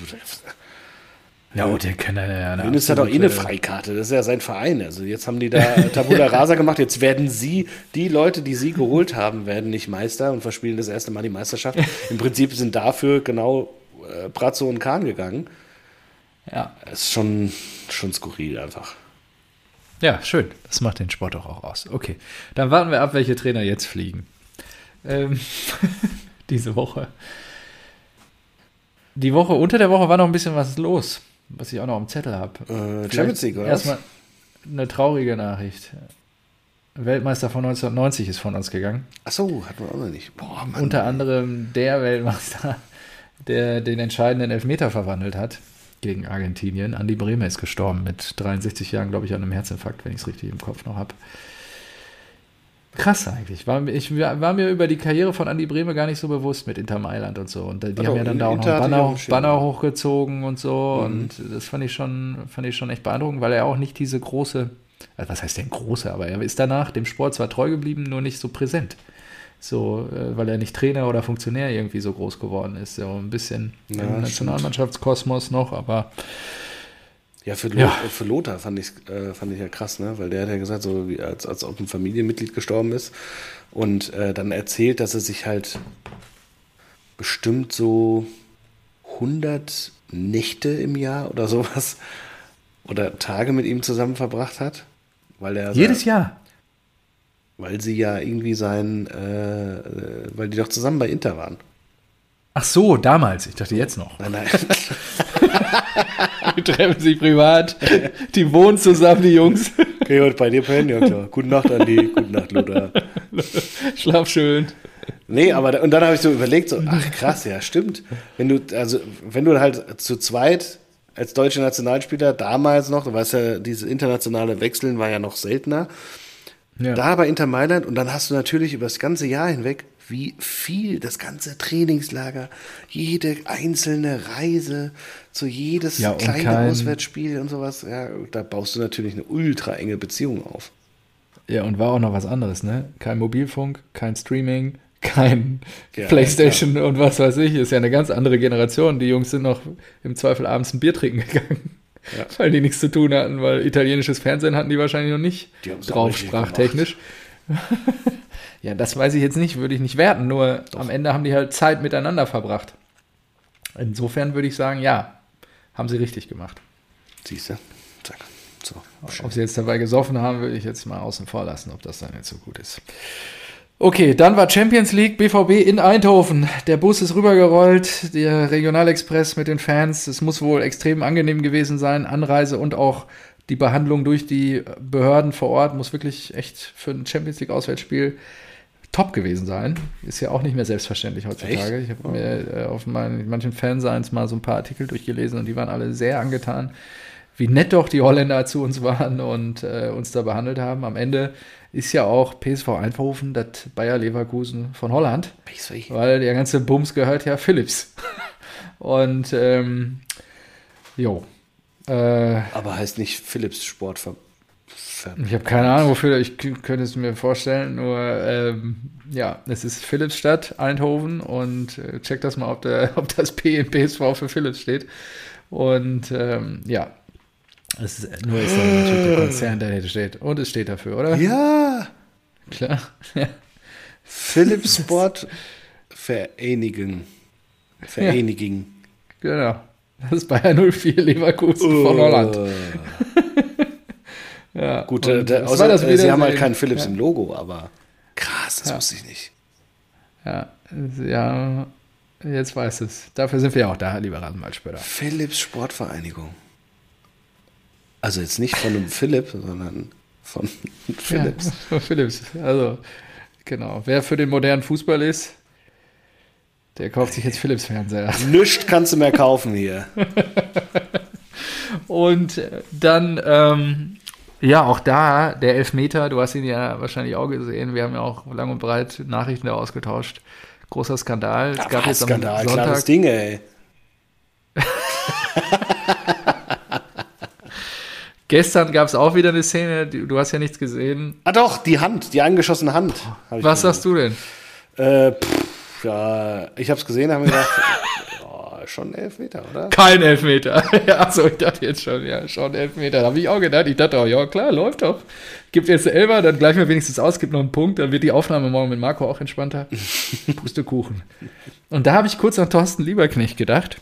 ja und der kann ja eine Hönes hat auch eh eine Freikarte. Das ist ja sein Verein. Also jetzt haben die da Tabula Rasa gemacht. Jetzt werden sie, die Leute, die sie geholt haben, werden nicht Meister und verspielen das erste Mal die Meisterschaft. (laughs) Im Prinzip sind dafür genau äh, Brazzo und Kahn gegangen. Ja. Das ist schon, schon skurril einfach. ja, schön. Das macht den Sport doch auch aus. Okay, dann warten wir ab, welche Trainer jetzt fliegen. Ähm, (laughs) diese Woche. Die Woche, unter der Woche war noch ein bisschen was los, was ich auch noch am Zettel habe. Äh, Champions League, oder? Erstmal eine traurige Nachricht. Weltmeister von 1990 ist von uns gegangen. Ach so, hatten wir auch noch nicht. Boah, Mann. Unter anderem der Weltmeister, der den entscheidenden Elfmeter verwandelt hat gegen Argentinien. Andi Bremer ist gestorben mit 63 Jahren, glaube ich, an einem Herzinfarkt, wenn ich es richtig im Kopf noch habe. Krass eigentlich. War, ich war mir über die Karriere von Andi Brehme gar nicht so bewusst mit Inter Mailand und so. Und die Ach haben ja dann da auch noch Banner. Banner hochgezogen und so. Mhm. Und das fand ich schon, fand ich schon echt beeindruckend, weil er auch nicht diese große, also was heißt denn große, aber er ist danach dem Sport zwar treu geblieben, nur nicht so präsent. So, äh, weil er nicht Trainer oder Funktionär irgendwie so groß geworden ist. So ein bisschen Ja, im. Nationalmannschaftskosmos noch, aber Ja, für, Ja. für Lothar fand ich, äh, fand ich ja krass, ne? Weil der hat ja gesagt, so wie als, als ob ein Familienmitglied gestorben ist. Und äh, dann erzählt, dass er sich halt bestimmt so 100 Nächte im Jahr oder sowas (laughs) oder Tage mit ihm zusammen verbracht hat. Weil er jedes Jahr. Weil sie ja irgendwie sein, äh, äh, weil die doch zusammen bei Inter waren. Ach so, damals. Ich dachte jetzt noch. Nein, nein. (laughs) (laughs) Die (laughs) treffen sich privat. Die wohnen zusammen, die Jungs. okay, und bei dir pennen? Ja klar. Gute Nacht, Andi. Gute Nacht, Lothar. Schlaf schön. Nee, aber da, und dann habe ich so überlegt, so, ach krass, ja, stimmt. Wenn du, also, wenn du halt zu zweit als deutsche Nationalspieler damals noch, du weißt ja, dieses internationale Wechseln war ja noch seltener, Ja. da bei Inter Mailand und dann hast du natürlich über das ganze Jahr hinweg, wie viel das ganze Trainingslager, jede einzelne Reise, zu jedes Ja, kleine kein- Auswärtsspiel und sowas, ja, da baust du natürlich eine ultra enge Beziehung auf. Ja, und war auch noch was anderes, ne? Kein Mobilfunk, kein Streaming, kein Ja, Playstation und was weiß ich. Ist ja eine ganz andere Generation. Die Jungs sind noch im Zweifel abends ein Bier trinken (laughs) gegangen. Ja. Weil die nichts zu tun hatten, weil italienisches Fernsehen hatten die wahrscheinlich noch nicht drauf, sprachtechnisch. Ja, das weiß ich jetzt nicht, würde ich nicht werten. Nur am Ende haben die halt Zeit miteinander verbracht. insofern würde ich sagen, ja, haben sie richtig gemacht. Siehst du? Zack. So. Ob sie jetzt dabei gesoffen haben, würde ich jetzt mal außen vor lassen, ob das dann jetzt so gut ist. Okay, dann war Champions League BVB in Eindhoven. Der Bus ist rübergerollt, der Regionalexpress mit den Fans. Es muss wohl extrem angenehm gewesen sein. Anreise und auch die Behandlung durch die Behörden vor Ort muss wirklich echt für ein Champions League Auswärtsspiel top gewesen sein. Ist ja auch nicht mehr selbstverständlich heutzutage. Echt? Ich habe mir äh, auf meinen, manchen Fanseins mal so ein paar Artikel durchgelesen und die waren alle sehr angetan, wie nett doch die Holländer zu uns waren und äh, uns da behandelt haben. Am Ende ist ja auch PSV Eindhoven, das Bayer Leverkusen von Holland. PSV. Weil der ganze Bums gehört ja Philips. (laughs) Und ähm, jo. Äh, Aber heißt nicht Philips Sportver ich habe keine Ahnung, wofür, ich könnte es mir vorstellen, nur ähm, ja, es ist Philips-Stadt, Eindhoven und äh, check das mal, ob, der, (laughs) ob das P in PSV für Philips steht. Und ähm, ja, es ist, nur ist dann natürlich der Konzern, der dahinter steht. Und es steht dafür, oder? Ja. Klar. (laughs) Philips (laughs) Sport Vereinigung. Vereinigung. Ja. Genau. Das ist Bayer 04 Leverkusen oh. von Holland. Ja. Gut, äh, außer, das äh, sie haben halt kein Philips ja. im Logo, aber krass, das ja. wusste ich nicht. Ja, ja, jetzt weiß es. Dafür sind wir ja auch da, lieber Rasenballspieler. Philips Sportvereinigung. Also jetzt nicht von einem (laughs) Philipp, sondern von Philips. Ja, (laughs) von Philips. Also, genau. Wer für den modernen Fußball ist, der kauft sich jetzt Philips Fernseher. (laughs) Nichts kannst du mehr kaufen hier. Und dann, ähm, ja, auch da, der Elfmeter, du hast ihn ja wahrscheinlich auch gesehen. Wir haben ja auch lang und breit Nachrichten da ausgetauscht. Großer Skandal. Es gab jetzt Skandal, am Sonntag, klares Ding, ey. (laughs) Gestern gab es auch wieder eine Szene, du hast ja nichts gesehen. Ah doch, die Hand, die angeschossene Hand. Was sagst du denn? Äh, pff, ja, ich habe es gesehen, haben wir gedacht, (laughs) schon Elfmeter, oder? Kein Elfmeter. (laughs) ja, achso, ich dachte jetzt schon, ja, schon Elfmeter. Da habe ich auch gedacht. Ich dachte auch, ja klar, läuft doch. Gibt jetzt Elber, dann gleich mal wenigstens aus, gibt noch einen Punkt, dann wird die Aufnahme morgen mit Marco auch entspannter. (laughs) Pustekuchen. Und da habe ich kurz an Thorsten Lieberknecht gedacht,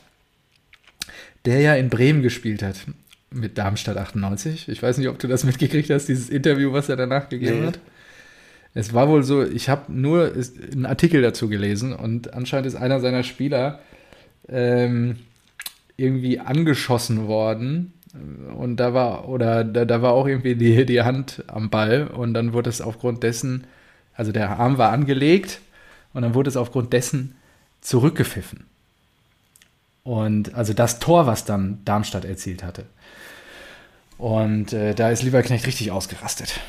der ja in Bremen gespielt hat mit Darmstadt 98. Ich weiß nicht, ob du das mitgekriegt hast, dieses Interview, was er danach gegeben nee. hat. Es war wohl so, ich habe nur einen Artikel dazu gelesen und anscheinend ist einer seiner Spieler ähm, irgendwie angeschossen worden und da war, oder da, da war auch irgendwie die, die Hand am Ball und dann wurde es aufgrund dessen, also der Arm war angelegt und dann wurde es aufgrund dessen zurückgepfiffen. Und also das Tor, was dann Darmstadt erzielt hatte. Und äh, da ist Lieberknecht richtig ausgerastet.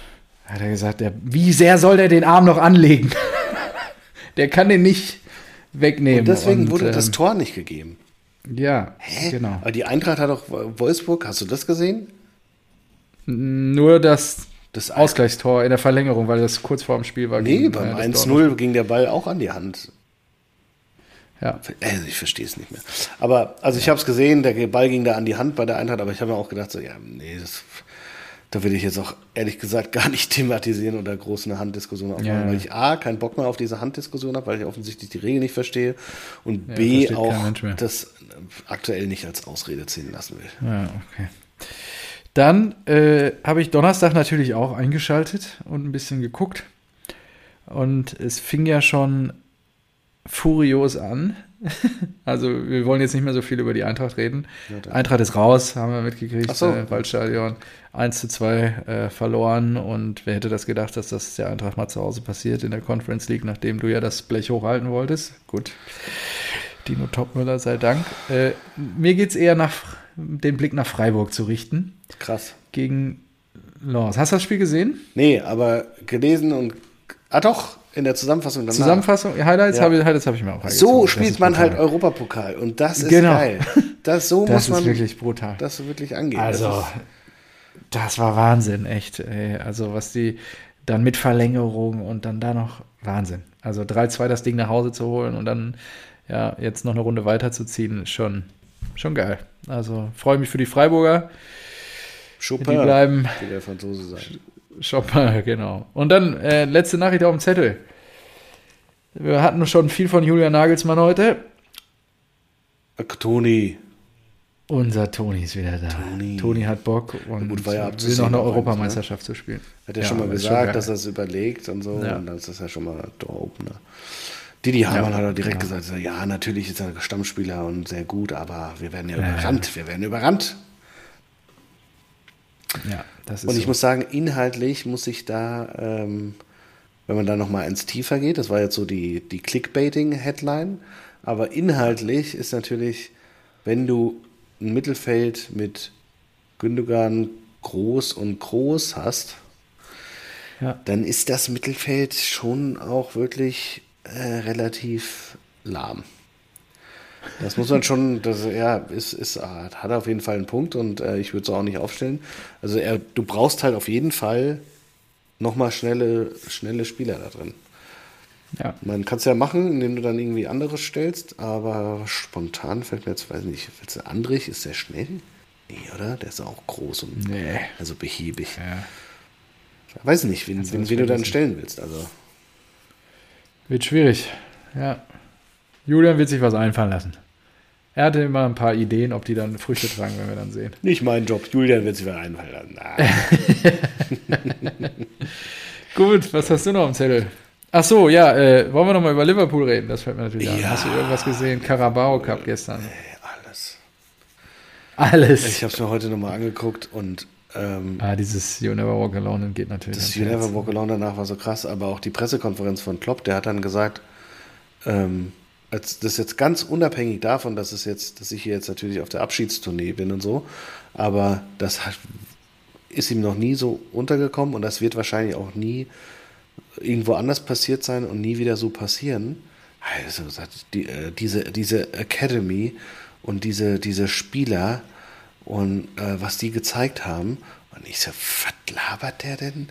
Hat er gesagt, der, wie sehr soll der den Arm noch anlegen? (laughs) der kann den nicht wegnehmen. Und deswegen und, wurde ähm, das Tor nicht gegeben. Ja, Hä? genau. Aber die Eintracht hat doch Wolfsburg, hast du das gesehen? Nur das, das Ausgleichstor in der Verlängerung, weil das kurz vor dem Spiel war. Nee, gegen, beim äh, 1-0 ging der Ball auch an die Hand. Ja. Also ich verstehe es nicht mehr. Aber, also ich habe es gesehen, der Ball ging da an die Hand bei der Eintracht, aber ich habe mir auch gedacht, so, ja, nee, das, da will ich jetzt auch ehrlich gesagt gar nicht (laughs) thematisieren oder groß eine Handdiskussion aufmachen, ja. weil ich A, keinen Bock mehr auf diese Handdiskussion habe, weil ich offensichtlich die Regel nicht verstehe und ja, B, auch das aktuell nicht als Ausrede ziehen lassen will. Ja, okay. Dann äh, habe ich Donnerstag natürlich auch eingeschaltet und ein bisschen geguckt. Und es fing ja schon furios an. (laughs) also wir wollen jetzt nicht mehr so viel über die Eintracht reden. Ja, Eintracht ist raus, haben wir mitgekriegt. so. Äh, Waldstadion 1 zu 2 äh, verloren. Und wer hätte das gedacht, dass das der Eintracht mal zu Hause passiert in der Conference League, nachdem du ja das Blech hochhalten wolltest. Gut. Dino Topmüller sei Dank. Äh, mir geht es eher nach den Blick nach Freiburg zu richten. Krass. Gegen Lens. Hast du das Spiel gesehen? Nee, aber gelesen und. Ah doch, in der Zusammenfassung danach. Zusammenfassung, Highlights ja. habe hab ich mir auch So spielt man halt Europapokal und das ist genau. geil. Das, so (laughs) das muss man wirklich brutal. das wirklich angehen. Also, das, das, war Wahnsinn, echt. Ey. Also, was die dann mit Verlängerung und dann da noch Wahnsinn. Also 3-2 das Ding nach Hause zu holen und dann ja, jetzt noch eine Runde weiterzuziehen, ist schon, schon geil. Also freue mich für die Freiburger. Chopin, die bleiben, wie der Franzose sagt. Chopin, genau. Und dann äh, letzte Nachricht auf dem Zettel. Wir hatten schon viel von Julian Nagelsmann heute. Toni. Unser Toni ist wieder da. Toni. Toni hat Bock und Gut, war ja will noch eine Europameisterschaft zu spielen. Hat er schon mal gesagt, dass er es überlegt und so. Ja. Und das ist ja schon mal dope, ne? Didi Hamann Ja. hat auch direkt Ja. gesagt, ja, natürlich ist er Stammspieler und sehr gut, aber wir werden ja Ja. überrannt, wir werden überrannt. Ja, das ist Und ich so. muss sagen, inhaltlich muss ich da, ähm, wenn man da nochmal ins Tiefer geht, das war jetzt so die, die Clickbaiting-Headline, aber inhaltlich ist natürlich, wenn du ein Mittelfeld mit Gündogan, Groß und Groß hast, ja. dann ist das Mittelfeld schon auch wirklich äh, relativ lahm. Das muss man schon, das, ja, ist, ist, hat auf jeden Fall einen Punkt und äh, ich würde es auch nicht aufstellen. Also er, du brauchst halt auf jeden Fall nochmal schnelle, schnelle Spieler da drin. ja. Man kann es ja machen, indem du dann irgendwie anderes stellst, aber spontan fällt mir jetzt, weiß nicht, willst du Andrich, ist der schnell? Nee, oder? Der ist auch groß und Nee. also behäbig. ja. Weiß nicht, wen, wen, wen du dann stellen willst. Also Wird schwierig. Ja. Julian wird sich was einfallen lassen. Er hatte immer ein paar Ideen, ob die dann Früchte tragen, wenn wir dann sehen. Nicht mein Job. Julian wird sich wieder einfallen. Na, (laughs) (laughs) Gut, was hast du noch am Zettel? Ach so, ja, äh, wollen wir noch mal über Liverpool reden? Das fällt mir natürlich an. Ja. Hast du irgendwas gesehen? Carabao Cup gestern. alles. Alles. Ich habe es mir heute nochmal angeguckt und ähm, ah, dieses You Never Walk Alone geht natürlich. das You. Never Walk Alone danach war so krass, aber auch die Pressekonferenz von Klopp, der hat dann gesagt, ähm, das ist jetzt ganz unabhängig davon, dass es jetzt, dass ich hier jetzt natürlich auf der Abschiedstournee bin und so, aber das hat, ist ihm noch nie so untergekommen und das wird wahrscheinlich auch nie irgendwo anders passiert sein und nie wieder so passieren. Also die, äh, diese, diese Academy und diese, diese Spieler und äh, was die gezeigt haben. Und ich so, was labert der denn?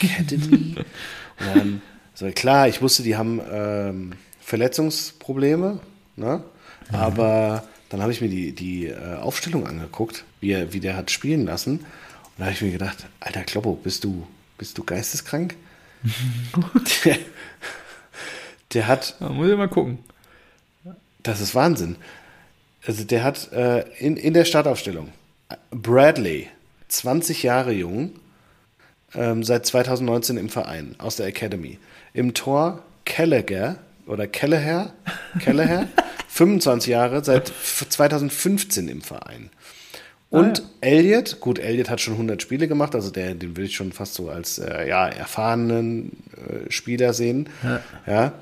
Academy? (laughs) und dann, so klar, ich wusste, die haben ähm, Verletzungsprobleme, ne? aber dann habe ich mir die, die äh, Aufstellung angeguckt, wie, er, wie der hat spielen lassen. Da habe ich mir gedacht, alter Kloppo, bist du, bist du geisteskrank? (laughs) der, der hat Da muss ich mal gucken. das ist Wahnsinn. Also der hat äh, in, in der Startaufstellung Bradley, 20 Jahre jung, ähm, seit 2019 im Verein, aus der Academy. Im Tor Gallagher oder Kelleher, Kelleher (laughs) 25 Jahre, seit f- 2015 im Verein. Und Ah, Elliot, gut, Elliot hat schon 100 Spiele gemacht, also der, den will ich schon fast so als äh, ja, erfahrenen äh, Spieler sehen. Ja. ja.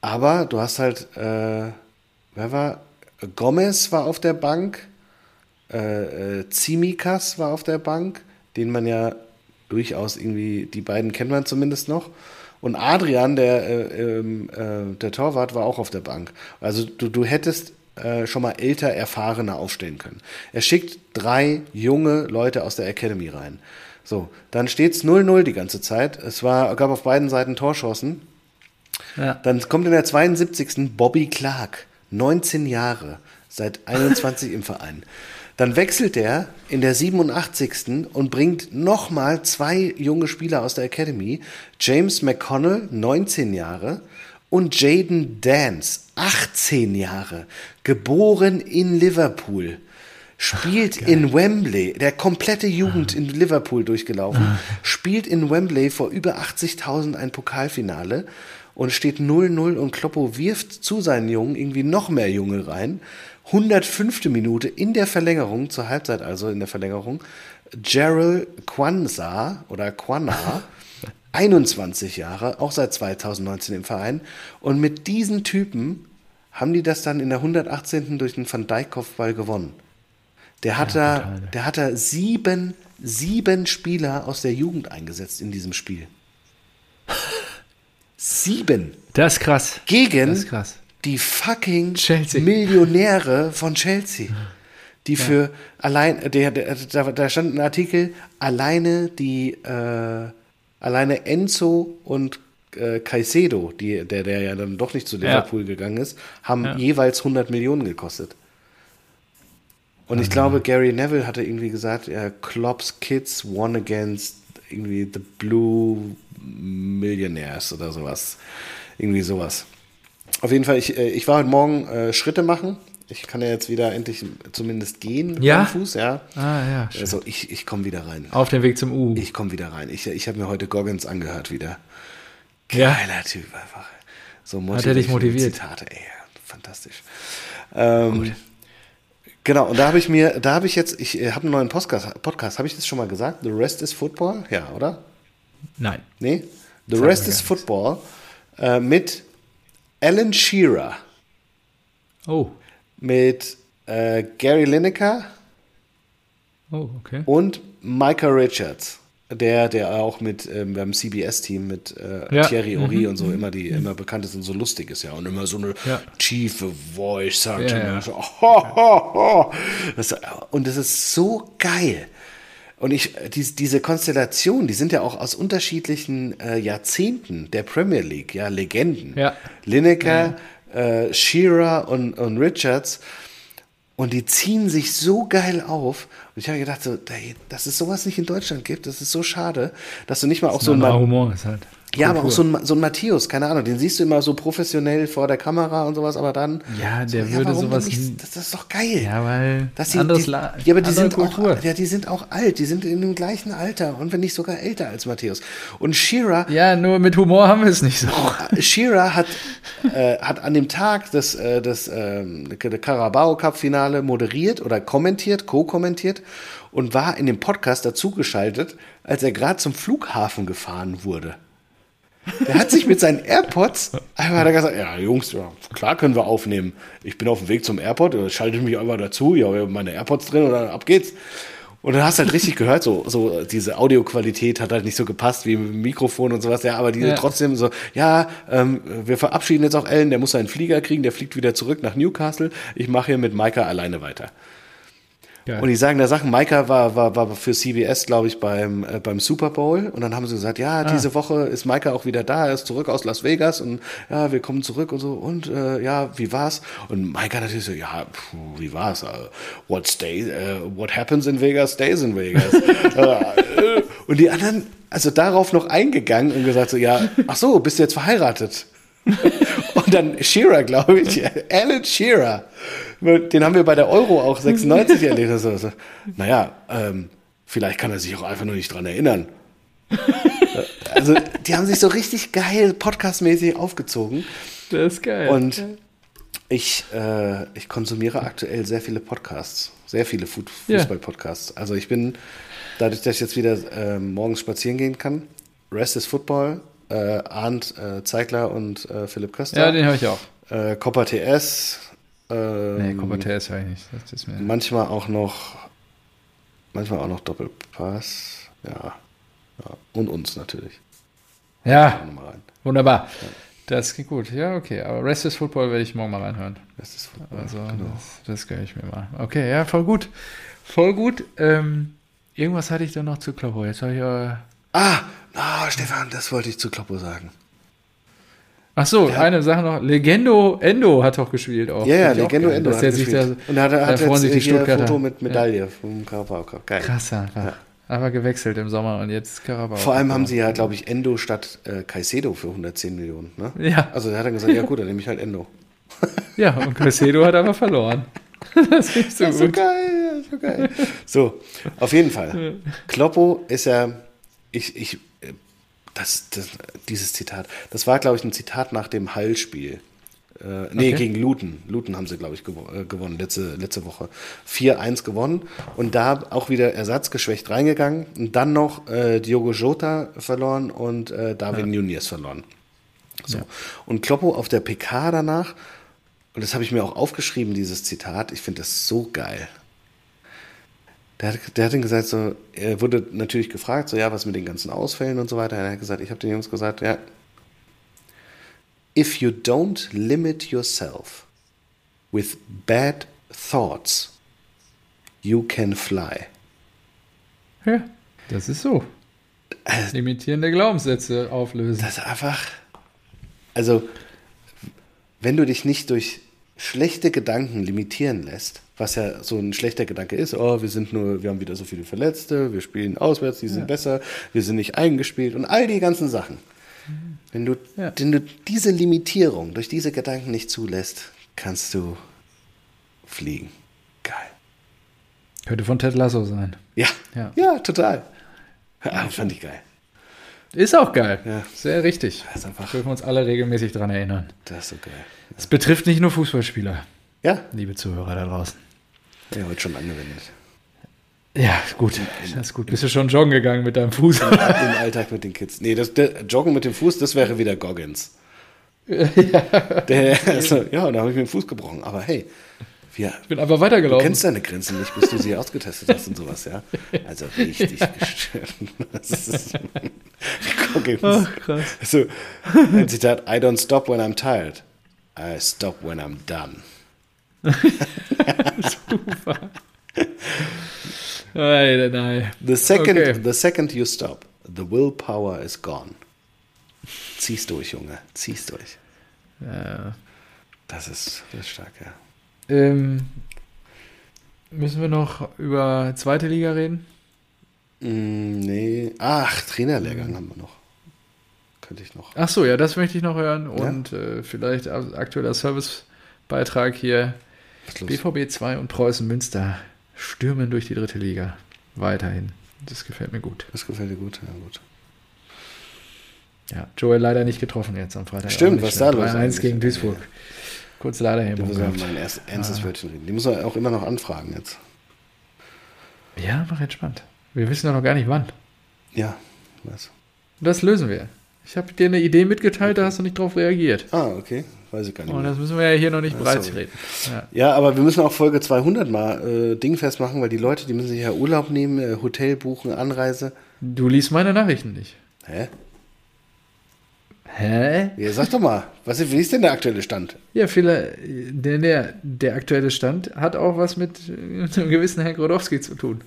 Aber du hast halt, äh, wer war? Gomez war auf der Bank, äh, äh, Tsimikas war auf der Bank, den man ja durchaus irgendwie, die beiden kennt man zumindest noch. Und Adrian, der, äh, ähm, äh, der Torwart, war auch auf der Bank. Also du, du hättest äh, schon mal älter, erfahrener aufstellen können. Er schickt drei junge Leute aus der Academy rein. So, dann steht's 0-0 die ganze Zeit. Es war, gab auf beiden Seiten Torschossen. Ja. Dann kommt in der 72. Bobby Clark, 19 Jahre, seit (laughs) 21 im Verein. Dann wechselt er in der 87. und bringt nochmal zwei junge Spieler aus der Academy. James McConnell, 19 Jahre, und Jaden Dance, 18 Jahre, geboren in Liverpool. Spielt in Wembley, der komplette Jugend in Liverpool durchgelaufen, spielt in Wembley vor über 80.000 ein Pokalfinale und steht 0-0 und Kloppo wirft zu seinen Jungen irgendwie noch mehr Junge rein. 105. Minute in der Verlängerung, zur Halbzeit also in der Verlängerung, Gerald Kwanzaa oder Kwana, (laughs) 21 Jahre, auch seit 2019 im Verein. Und mit diesen Typen haben die das dann in der 118. durch den Van Dijk Kopfball gewonnen. Der hat, da, brutal. der hat da sieben, sieben Spieler aus der Jugend eingesetzt in diesem Spiel. Sieben. Das ist krass. Gegen ist krass. die fucking Chelsea. Millionäre von Chelsea. Die für allein, der, der, da, da stand ein Artikel, alleine die, äh, alleine Enzo und äh, Caicedo, die, der, der ja dann doch nicht zu Ja. Liverpool gegangen ist, haben Ja. jeweils 100 Millionen gekostet. Und Mhm. ich glaube, Gary Neville hatte irgendwie gesagt, ja, Klopp's Kids won against irgendwie the Blue Millionaires oder sowas. Irgendwie sowas. Auf jeden Fall, ich, äh, ich war heute Morgen äh, Schritte machen. Ich kann ja jetzt wieder endlich zumindest gehen Ja? am Fuß, ja. Ah, ja. schön. Also ich, ich komme wieder rein. Auf dem Weg zum U. Ich komme wieder rein. Ich, ich habe mir heute Goggins angehört wieder. Ja. Geiler Typ einfach. So Hat er dich motiviert? Zitate, ey, fantastisch. Ähm, genau, und da habe ich mir, da habe ich jetzt, ich äh, habe einen neuen Podcast, Podcast habe ich das schon mal gesagt? The Rest is Football? Ja, oder? Nein. Nee? The Sagt Rest is Football äh, mit Alan Shearer, Oh. Mit äh, Gary Lineker Oh, okay. und Micah Richards. Der, der auch mit ähm, beim CBS-Team mit äh, Ja. Thierry Ori und so immer die immer bekannt ist und so lustig ist ja und immer so eine Ja. tiefe Voice sagt Ja, ja. so, ho, ho, ho. Das, und das ist so geil. Und ich, die, diese Konstellation, die sind ja auch aus unterschiedlichen äh, Jahrzehnten der Premier League, ja, Legenden. Ja. Lineker, äh, Shearer und, und Richards. Und die ziehen sich so geil auf. Und ich habe gedacht, so, ey, dass es sowas nicht in Deutschland gibt, das ist so schade, dass du nicht mal auch so ein Humor ist halt. Ja, aber auch so ein, so ein Matthäus, keine Ahnung, den siehst du immer so professionell vor der Kamera und sowas, aber dann. Ja, der so, würde warum sowas nicht? Das, das ist doch geil. Ja, weil Dass die, anderes die, La ja, aber die sind, Kultur. auch, ja, die sind auch alt, die sind in dem gleichen Alter und wenn nicht sogar älter als Matthäus. Und Shearer, Ja, nur mit Humor haben wir es nicht so. Shearer hat, äh, hat an dem Tag des, äh, des ähm, Carabao Cup Finale moderiert oder kommentiert, co-kommentiert und war in dem Podcast dazugeschaltet, als er gerade zum Flughafen gefahren wurde. Er hat sich mit seinen AirPods einfach er gesagt, ja Jungs, ja, klar können wir aufnehmen. Ich bin auf dem Weg zum Airport, äh, schaltet mich einfach dazu, ja, wir haben meine AirPods drin und dann ab geht's. Und dann hast du halt richtig gehört, so, so diese Audioqualität hat halt nicht so gepasst wie mit dem Mikrofon und sowas, ja, aber die Ja. trotzdem so, ja, ähm, wir verabschieden jetzt auch Ellen, der muss seinen Flieger kriegen, der fliegt wieder zurück nach Newcastle. Ich mache hier mit Maika alleine weiter. Geil. Und die sagen da Sachen, Maika war, war, war für CBS, glaube ich, beim, äh, beim Super Bowl. Und dann haben sie gesagt, ja, diese Woche ist Maika auch wieder da, er ist zurück aus Las Vegas und ja, wir kommen zurück und so. Und äh, ja, wie war's? Und Maika natürlich so, ja, puh, wie war's? Uh, what, stay, uh, what happens in Vegas stays in Vegas. (laughs) Äh, und die anderen, also darauf noch eingegangen und gesagt so, ja, ach so, bist du jetzt verheiratet? (laughs) Und dann Shearer, glaube ich, (laughs) Alan Shearer. Den haben wir bei der Euro auch 96 erlebt. Also, so, naja, ähm, vielleicht kann er sich auch einfach nur nicht dran erinnern. Also, die haben sich so richtig geil podcastmäßig aufgezogen. Das ist geil. Und ich, äh, ich konsumiere aktuell sehr viele Podcasts. Sehr viele. Fußball-Podcasts. Also ich bin, dadurch, dass ich jetzt wieder ähm, morgens spazieren gehen kann, Rest is Football, äh, Arndt äh, Zeigler und äh, Philipp Köster, ja, den habe ich auch. äh, Copper TS, ähm, Nee, Kompetenz habe ich nicht. Das ist mir. manchmal auch noch, manchmal auch noch Doppelpass, ja, ja. und uns natürlich. Ja, wunderbar. Das geht gut. Ja, okay. Aber Rest is Football werde ich morgen mal reinhören. Rest is Football. Also, genau. das, das gönne ich mir mal. Okay, ja, voll gut. Voll gut. Ähm, irgendwas hatte ich da noch zu Kloppo. Jetzt habe ich aber. Ah, ah, Stefan, das wollte ich zu Kloppo sagen. Ach so, Ja. eine Sache noch. Legendo Endo hat doch gespielt auch. Ja, ja, Legendo geil, Endo hat der sich da, gespielt. und er hat, da hat jetzt sich die hier Stuttgarter. Foto mit Medaille vom Carabao Cup. Geil. Krass einfach. Ja. Einfach gewechselt im Sommer und jetzt Carabao. Vor allem haben sie ja, glaube ich, Endo statt äh, Caicedo für 110 Millionen. Ne? Ja. Also er hat dann gesagt, ja gut, dann nehme ich halt Endo. (laughs) Ja, und Caicedo hat aber verloren. (laughs) Das ist so Das ist so geil, so geil. So, auf jeden Fall. Kloppo ist ja, ich, ich, das, das, dieses Zitat, das war, glaube ich, ein Zitat nach dem Hall-Spiel. Äh, nee, Okay. gegen Luton. Luton haben sie, glaube ich, gewo äh, gewonnen, letzte, letzte Woche. 4-1 gewonnen und da auch wieder ersatzgeschwächt reingegangen und dann noch äh, Diogo Jota verloren und äh, Darwin Nunez verloren. So. Und Kloppo auf der PK danach, und das habe ich mir auch aufgeschrieben, dieses Zitat, ich finde das so geil. Der hat, der hat dann gesagt, so, er wurde natürlich gefragt, so, ja, was mit den ganzen Ausfällen und so weiter. Er hat gesagt, ich habe den Jungs gesagt, ja, if you don't limit yourself with bad thoughts, you can fly. Ja, das ist so. Limitierende Glaubenssätze auflösen. Das ist einfach, also, wenn du dich nicht durch schlechte Gedanken limitieren lässt, was ja so ein schlechter Gedanke ist, oh, wir sind nur, wir haben wieder so viele Verletzte, wir spielen auswärts, die sind besser, wir sind nicht eingespielt und all die ganzen Sachen. Wenn du, Ja. wenn du diese Limitierung durch diese Gedanken nicht zulässt, kannst du fliegen. Geil. Könnte von Ted Lasso sein. Ja, Ja. ja, total. Ja, fand ich geil. Ist auch geil. Ja. Sehr richtig. Das einfach- Dürfen wir uns alle regelmäßig dran erinnern. Das ist so geil. Es betrifft nicht nur Fußballspieler, Ja, liebe Zuhörer da draußen. ja heute schon angewendet. Ja, gut. Das ist gut. Bist du schon joggen gegangen mit deinem Fuß? Im Alltag mit den Kids. Nee, das, der, Joggen mit dem Fuß, das wäre wieder Goggins. (laughs) Der, also, ja, da habe ich mir den Fuß gebrochen. Aber hey, wir, Ich bin einfach du weitergelaufen. kennst deine Grenzen nicht, bis du sie ausgetestet hast und sowas, ja. Also richtig gestört. Das ist (laughs) Goggins. Ach, krass. Also, ein Zitat, I don't stop when I'm tired. I stop when I'm done. (laughs) Nein, nein. The second, Okay. the second you stop, the willpower is gone. Zieh's durch, Junge. Zieh's durch. Ja. Das ist, das ist stark, ja. Ähm, müssen wir noch über zweite Liga reden? Mm, nee. Ach, Trainerlehrgang haben wir noch. Könnte ich noch. Ach so, ja, das möchte ich noch hören. Und äh, vielleicht aktueller Servicebeitrag hier. Ist? BVB 2 und Preußen Münster stürmen durch die dritte Liga. Weiterhin. Das gefällt mir gut. Das gefällt dir gut, ja gut. Ja, Joel leider nicht getroffen jetzt am Freitag. Stimmt, was da los 3-1 eigentlich? gegen Duisburg. Kurz leider Da gehabt. mal ein ernstes Wörtchen reden. Die muss er auch immer noch anfragen jetzt. Ja, mach entspannt. Wir wissen ja noch gar nicht wann. Ja, was? Das lösen wir. Ich habe dir eine Idee mitgeteilt, da hast du nicht drauf reagiert. Ah, okay. Weiß ich gar nicht. Und Mehr. das müssen wir ja hier noch nicht Ah, breit reden. Ja. Ja, aber wir müssen auch Folge 200 mal äh, dingfest machen, weil die Leute, die müssen sich ja Urlaub nehmen, äh, Hotel buchen, Anreise. Du liest meine Nachrichten nicht. Hä? Hä? Ja, sag doch mal, was ist, wie ist denn der aktuelle Stand? Ja, viele, der, der, der aktuelle Stand hat auch was mit äh, einem gewissen Herrn Grodowski zu tun.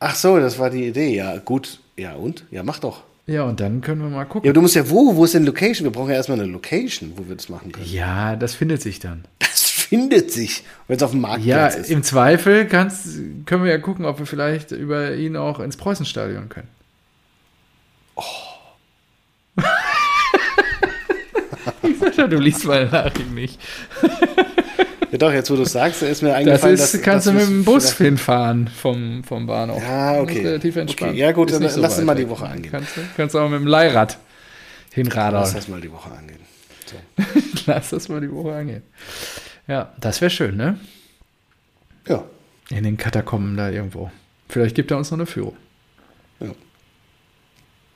Ach so, das war die Idee. Ja, gut. Ja, und? Ja, mach doch. Ja, und dann können wir mal Ja, gucken. aber du musst ja wo? Wo ist denn Location? Wir brauchen ja erstmal eine Location, wo wir das machen können. Ja, das findet sich dann. Das findet sich, wenn es auf dem Ja, Marktplatz ist. im Zweifel kannst, können wir ja gucken, ob wir vielleicht über ihn auch ins Preußenstadion können. Oh. ich sag schon, (laughs) du liest meine Nachrichten nicht. Ja, doch, jetzt wo du es sagst, ist mir Das eingefallen, ist, dass, kannst dass du mit dem Bus hinfahren vom, vom Bahnhof. Ja, Das okay. relativ entspannt. Okay, ja, gut, Ist dann nicht lass weit mal die. Woche angehen. Kannst du kannst auch mit dem Leihrad Lass hinradern. das mal die Woche angehen. So. (laughs) Lass das mal die Woche angehen. Ja, das wäre schön, ne? Ja, In den Katakomben da irgendwo. Vielleicht gibt er uns noch eine Führung. ja.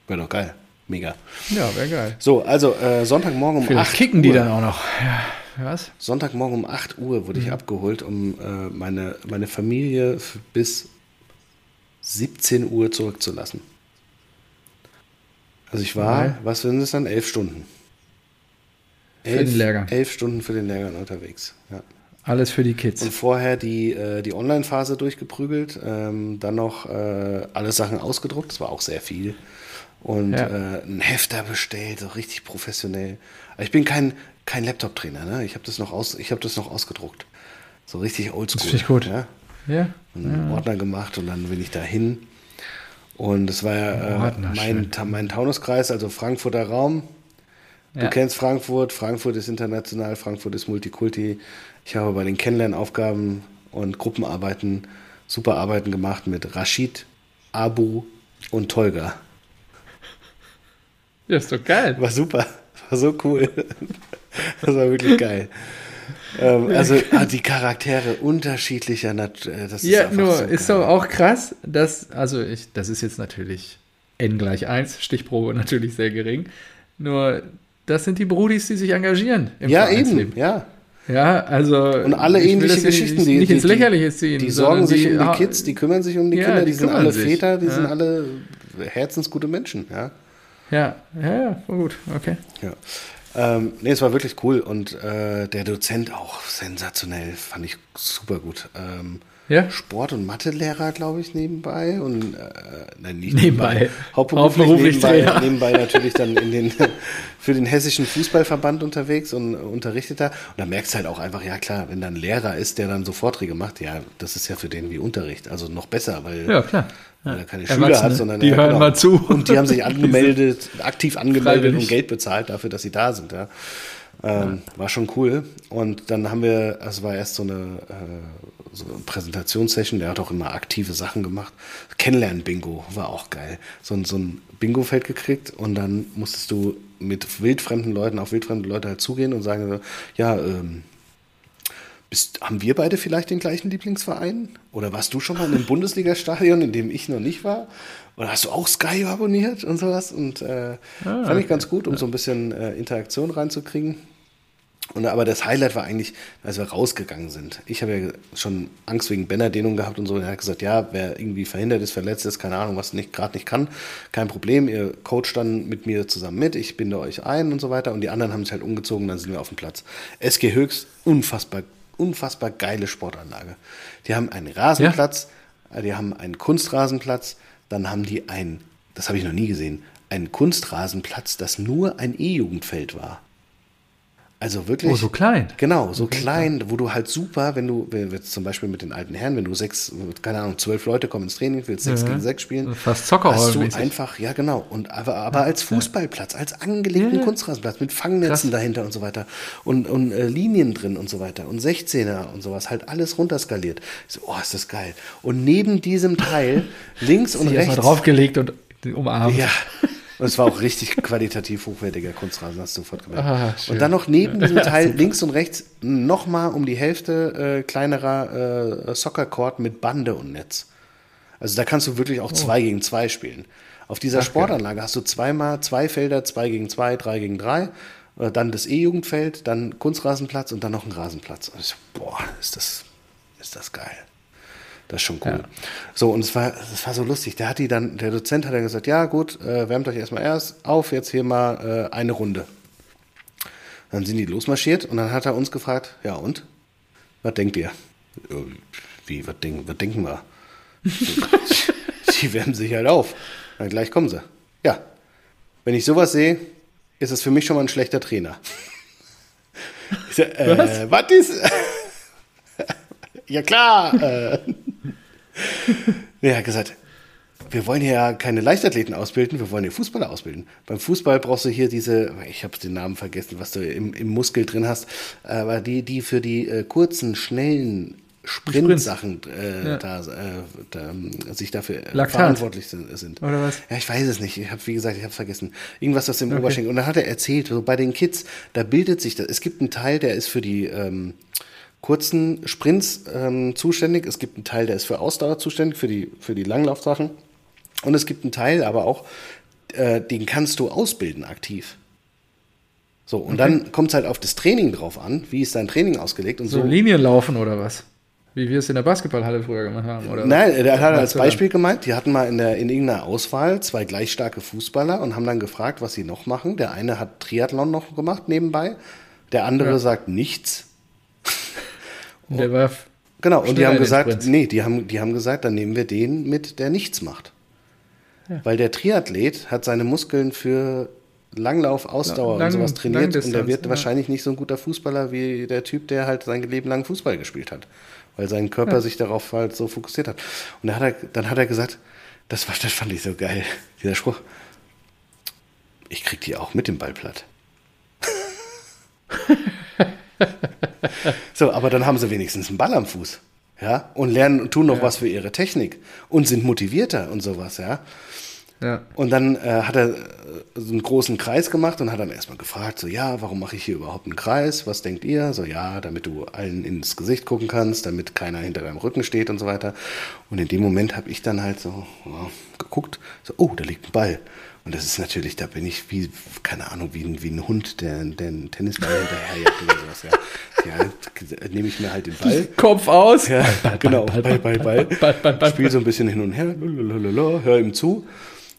Wäre doch geil. Mega. Ja, wäre geil. So, also äh, Sonntagmorgen um Vielleicht 8 kicken Uhr. die dann auch noch. Ja, was? Sonntagmorgen um 8 Uhr wurde ich Mhm. abgeholt, um äh, meine, meine Familie bis 17 Uhr zurückzulassen. Also ich war, Okay. was sind es dann? Elf Stunden. Für den Lehrgang. Elf Stunden für den Lehrgang unterwegs. Ja. Alles für die Kids. Und vorher die, äh, die Online-Phase durchgeprügelt, ähm, dann noch äh, alle Sachen ausgedruckt, das war auch sehr viel. Und Ja. äh, ein Hefter bestellt, so richtig professionell. Aber ich bin kein, kein Laptop-Trainer, ne? Ich habe das, noch aus- ich hab das noch ausgedruckt. So richtig oldschool. Das ich gut. Ja? Ja? Und einen Ordner gemacht und dann bin ich dahin. Und es war ja äh, mein, mein Taunuskreis, also Frankfurter Raum. Du Ja. kennst Frankfurt, Frankfurt ist international, Frankfurt ist Multikulti. Ich habe bei den Kennenlernaufgaben und Gruppenarbeiten super Arbeiten gemacht mit Rashid, Abu und Tolga. Ja, ist doch geil. War super, war so cool. Das war wirklich geil. Ähm, also ah, die Charaktere unterschiedlicher Natur. Ist Ja, nur so ist doch auch krass, dass, also ich, das ist jetzt natürlich n gleich 1, Stichprobe natürlich sehr gering. Nur, das sind die Brudis, die sich engagieren im Ja, eben, ja. Ja, also. Und alle ähnliche Geschichten, die, nicht die, ins Lächerliche ziehen. Die sorgen sich um die Kids, die kümmern sich um die Ja, Kinder, die, die sind alle sich, Väter, die ja. sind alle herzensgute Menschen, ja. Ja, ja, ja, war gut, okay. ja. Ähm, nee, es war wirklich cool und äh, der Dozent auch sensationell, fand ich super gut. Ähm, Ja? Sport- und Mathelehrer, glaube ich, nebenbei und äh, nein, nicht Nebenbei. nebenbei, hauptberuflich, Hauptberuflich nebenbei, (laughs) nebenbei natürlich dann in den (laughs) für den hessischen Fußballverband unterwegs und unterrichtet da. Und da merkst du halt auch einfach, ja klar, wenn da ein Lehrer ist, der dann so Vorträge macht, ja, das ist ja für den wie Unterricht, also noch besser, weil Ja, klar. Weil er keine Erwachsene, Schüler hat, sondern die ja, hören mal zu. Und die haben sich (laughs) angemeldet, aktiv angemeldet Freiwillig. und Geld bezahlt dafür, dass sie da sind. Ja. Ähm, War schon cool. Und dann haben wir, es war erst so eine, äh, so eine Präsentationssession, der hat auch immer aktive Sachen gemacht. Kennenlernen-Bingo war auch geil. So, ein- so ein Bingo-Feld gekriegt und dann musstest du mit wildfremden Leuten auf wildfremde Leute halt zugehen und sagen ja, ähm, bist, haben wir beide vielleicht den gleichen Lieblingsverein? Oder warst du schon mal in einem Bundesliga-Stadion, in dem ich noch nicht war? Oder hast du auch Sky abonniert und sowas? Und äh, fand ich ganz gut, um so ein bisschen äh, Interaktion reinzukriegen. Und, aber das Highlight war eigentlich, als wir rausgegangen sind. Ich habe ja schon Angst wegen Bänderdehnung gehabt und so. Und er hat gesagt, ja, wer irgendwie verhindert ist, verletzt ist, keine Ahnung, was nicht gerade nicht kann, kein Problem. Ihr coacht dann mit mir zusammen mit, ich binde euch ein und so weiter. Und die anderen haben sich halt umgezogen, dann sind wir auf dem Platz. SG Höchst, unfassbar, unfassbar geile Sportanlage. Die haben einen Rasenplatz, äh, die haben einen Kunstrasenplatz, dann haben die einen, das habe ich noch nie gesehen, einen Kunstrasenplatz, das nur ein E-Jugendfeld war. Also wirklich. Oh, so klein. Genau, so klein, wo du halt super, wenn du, wenn jetzt zum Beispiel mit den alten Herren, wenn du sechs, keine Ahnung, zwölf Leute kommen ins Training, willst sechs Ja. gegen sechs spielen. Fast Hast du einfach, ja genau, und aber, aber als Fußballplatz, als angelegten Ja, ja. Kunstrasenplatz mit Fangnetzen Krass. dahinter und so weiter und, und äh, Linien drin und so weiter und 16er und sowas, halt alles runterskaliert. So, oh, ist das geil. Und neben diesem Teil, (laughs) links und rechts, draufgelegt und umarmt. ja. (laughs) Und es war auch richtig qualitativ hochwertiger Kunstrasen, hast du sofort gemerkt. Ah, und dann noch neben diesem Teil links und rechts nochmal um die Hälfte äh, kleinerer äh, Soccer-Court mit Bande und Netz. Also da kannst du wirklich auch zwei gegen zwei spielen. Auf dieser Oh. Ach, Sportanlage hast du zweimal zwei Felder, zwei gegen zwei, drei gegen drei, äh, dann das E-Jugendfeld, dann Kunstrasenplatz und dann noch ein Rasenplatz. Und ich so, boah, ist das, ist das geil. Das ist schon cool. Ja. So, und es war, es war so lustig. Der hat die dann, der Dozent hat dann gesagt, ja gut, äh, wärmt euch erstmal erst auf, jetzt hier mal äh, eine Runde. Dann sind die losmarschiert und dann hat er uns gefragt, ja und? Was denkt ihr? "Ja, Wie, was, denk, was denken wir? (laughs) Sie wärmen sich halt auf. Na, gleich kommen sie. Ja. Wenn ich sowas sehe, ist es für mich schon mal ein schlechter Trainer. (laughs) Ich sag, äh, was ist? (laughs) ja klar. Äh. (laughs) Er hat gesagt, wir wollen hier ja keine Leichtathleten ausbilden, wir wollen hier Fußballer ausbilden. Beim Fußball brauchst du hier diese, ich habe den Namen vergessen, was du im, im Muskel drin hast, aber die, die für die äh, kurzen, schnellen Sprintsachen äh, Ja. da, äh, da, ähm, sich dafür äh, Laktat. verantwortlich sind. Oder was? Ja, ich weiß es nicht. Ich habe, wie gesagt, ich habe vergessen. Irgendwas aus dem Oberschenkel. Und dann hat er erzählt, so bei den Kids, da bildet sich das. Es gibt einen Teil, der ist für die ähm, kurzen Sprints ähm, zuständig. Es gibt einen Teil, der ist für Ausdauer zuständig, für die, für die Langlaufsachen. Und es gibt einen Teil, aber auch, äh, den kannst du ausbilden aktiv. So, und dann kommt es halt auf das Training drauf an. Wie ist dein Training ausgelegt? Und So so, Linien laufen oder was? Wie wir es in der Basketballhalle früher gemacht haben, oder? Nein, der hat Was als Beispiel gemeint, die hatten mal in, der, in irgendeiner Auswahl zwei gleich starke Fußballer und haben dann gefragt, was sie noch machen. Der eine hat Triathlon noch gemacht nebenbei, der andere Ja. sagt nichts. (laughs) Der war Genau, und die haben gesagt, nee, die haben, die haben gesagt, dann nehmen wir den mit, der nichts macht. Weil der Triathlet hat seine Muskeln für Langlauf, Ausdauer Lang- und sowas trainiert und der wird ja. wahrscheinlich nicht so ein guter Fußballer wie der Typ, der halt sein Leben lang Fußball gespielt hat. Weil sein Körper sich darauf halt so fokussiert hat. Und dann hat er, dann hat er gesagt, das, war, das fand ich so geil, dieser Spruch. Ich krieg die auch mit dem Ball platt. (laughs) (laughs) So, aber dann haben sie wenigstens einen Ball am Fuß. Ja, und lernen und tun noch was für ihre Technik und sind motivierter und sowas, ja. Ja. Und dann äh, hat er äh, so einen großen Kreis gemacht und hat dann erstmal gefragt, so, ja, warum mache ich hier überhaupt einen Kreis? Was denkt ihr? So, ja, damit du allen ins Gesicht gucken kannst, damit keiner hinter deinem Rücken steht und so weiter. Und in dem Moment habe ich dann halt so ja, geguckt, so, oh, da liegt ein Ball. Und das ist natürlich, da bin ich wie, keine Ahnung, wie ein, wie ein Hund, der, einen Tennisball hinterherjagt oder sowas, ja. Ja, nehme ich mir halt den Ball. Kopf aus. Ja, genau, Ball, Ball, Ball, Ball. Ball, Ball, Ball, Spiel so ein bisschen hin und her, lalalala, hör ihm zu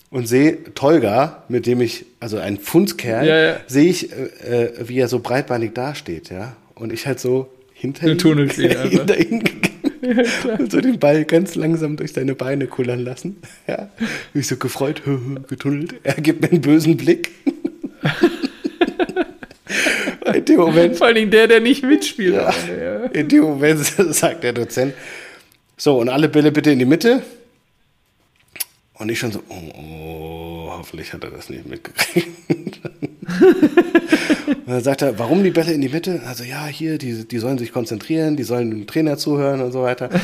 und sehe Tolga, mit dem ich, also ein Pfundskerl, Ja, ja. sehe ich, äh, äh, wie er so breitbeinig dasteht, ja. Und ich halt so hinter (laughs) einfach. hinter ihn gegangen (laughs) und so den Ball ganz langsam durch seine Beine kullern lassen. (laughs) Ja. Mich so gefreut, (laughs) getunnelt. Er gibt mir einen bösen Blick. In dem Moment Vor Dingen der, der nicht mitspielt. ja. Ja. In dem Moment sagt der Dozent, so, und alle Bälle bitte in die Mitte. Und ich schon so, oh, oh hoffentlich hat er das nicht mitgekriegt. Und dann sagt er, warum die Bälle in die Mitte? Also ja, hier, die, die sollen sich konzentrieren, die sollen dem Trainer zuhören und so weiter. (laughs)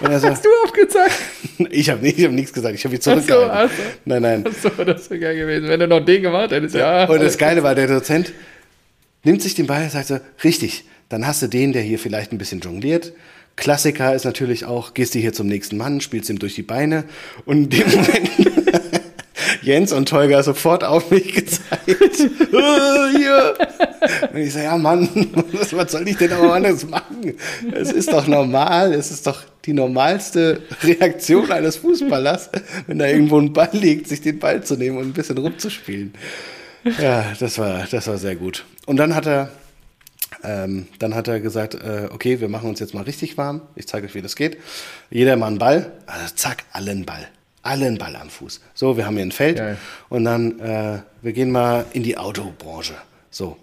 Und er so, Hast du aufgezeigt? (laughs) Ich habe hab nichts gesagt, ich habe ihn zurückgehalten. Ach so, ach so. Nein, nein. Ach so, das wäre geil gewesen, wenn du noch den gemacht hättest. Ja. Und das Geile war, der Dozent nimmt sich den Ball und sagt so, richtig, dann hast du den, der hier vielleicht ein bisschen jongliert. Klassiker ist natürlich auch, gehst du hier zum nächsten Mann, spielst ihm durch die Beine und in dem Moment (laughs) Jens und Tolga sofort auf mich gezeigt. (laughs) hier. Und ich so, ja Mann, was, (laughs) was soll ich denn auch anders machen? Es ist doch normal, es ist doch die normalste Reaktion eines Fußballers, wenn da irgendwo ein Ball liegt, sich den Ball zu nehmen und ein bisschen rumzuspielen. Ja, das war, das war sehr gut. Und dann hat er, ähm, dann hat er gesagt, äh, okay, wir machen uns jetzt mal richtig warm. Ich zeige euch, wie das geht. Jeder mal einen Ball. Also zack, allen Ball. Allen Ball am Fuß. So, wir haben hier ein Feld. Geil. Und dann, äh, wir gehen mal in die Autobranche. So,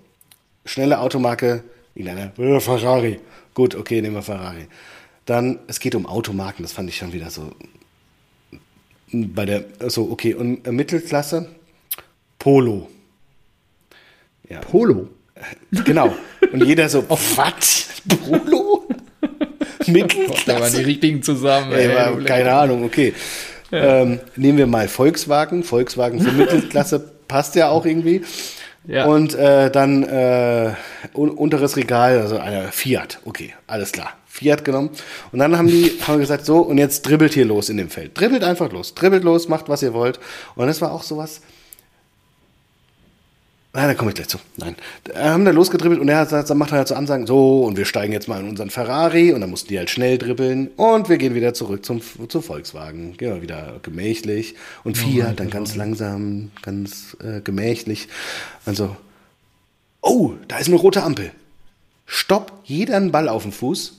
schnelle Automarke, irgendeiner, äh, Ferrari. Gut, okay, nehmen wir Ferrari. Dann, es geht um Automarken, das fand ich schon wieder so. Bei der, so, okay, und Mittelklasse, Polo. Ja. Polo? Genau. Und jeder so, (laughs) oh, was? Polo? (laughs) Mittelklasse? Da waren die richtigen zusammen. Ey, ey, keine Ahnung, okay. Ja. Ähm, nehmen wir mal Volkswagen. Volkswagen für (laughs) Mittelklasse passt ja auch irgendwie. Ja. Und äh, dann äh, un unteres Regal, also einer Fiat. Okay, alles klar. Fiat genommen. Und dann haben die (laughs) haben gesagt, so, und jetzt dribbelt hier los in dem Feld. Dribbelt einfach los. Dribbelt los, macht, was ihr wollt. Und das war auch sowas, Nein, da komme ich gleich zu. Nein. Wir haben da losgedribbelt und er hat, dann macht er halt so Ansagen, so, und wir steigen jetzt mal in unseren Ferrari und dann mussten die halt schnell dribbeln und wir gehen wieder zurück zum, zum Volkswagen. Gehen wir wieder gemächlich und Fiat oh, dann ganz langsam, ganz äh, gemächlich. Also, oh, da ist eine rote Ampel. Stopp, jeder einen Ball auf dem Fuß.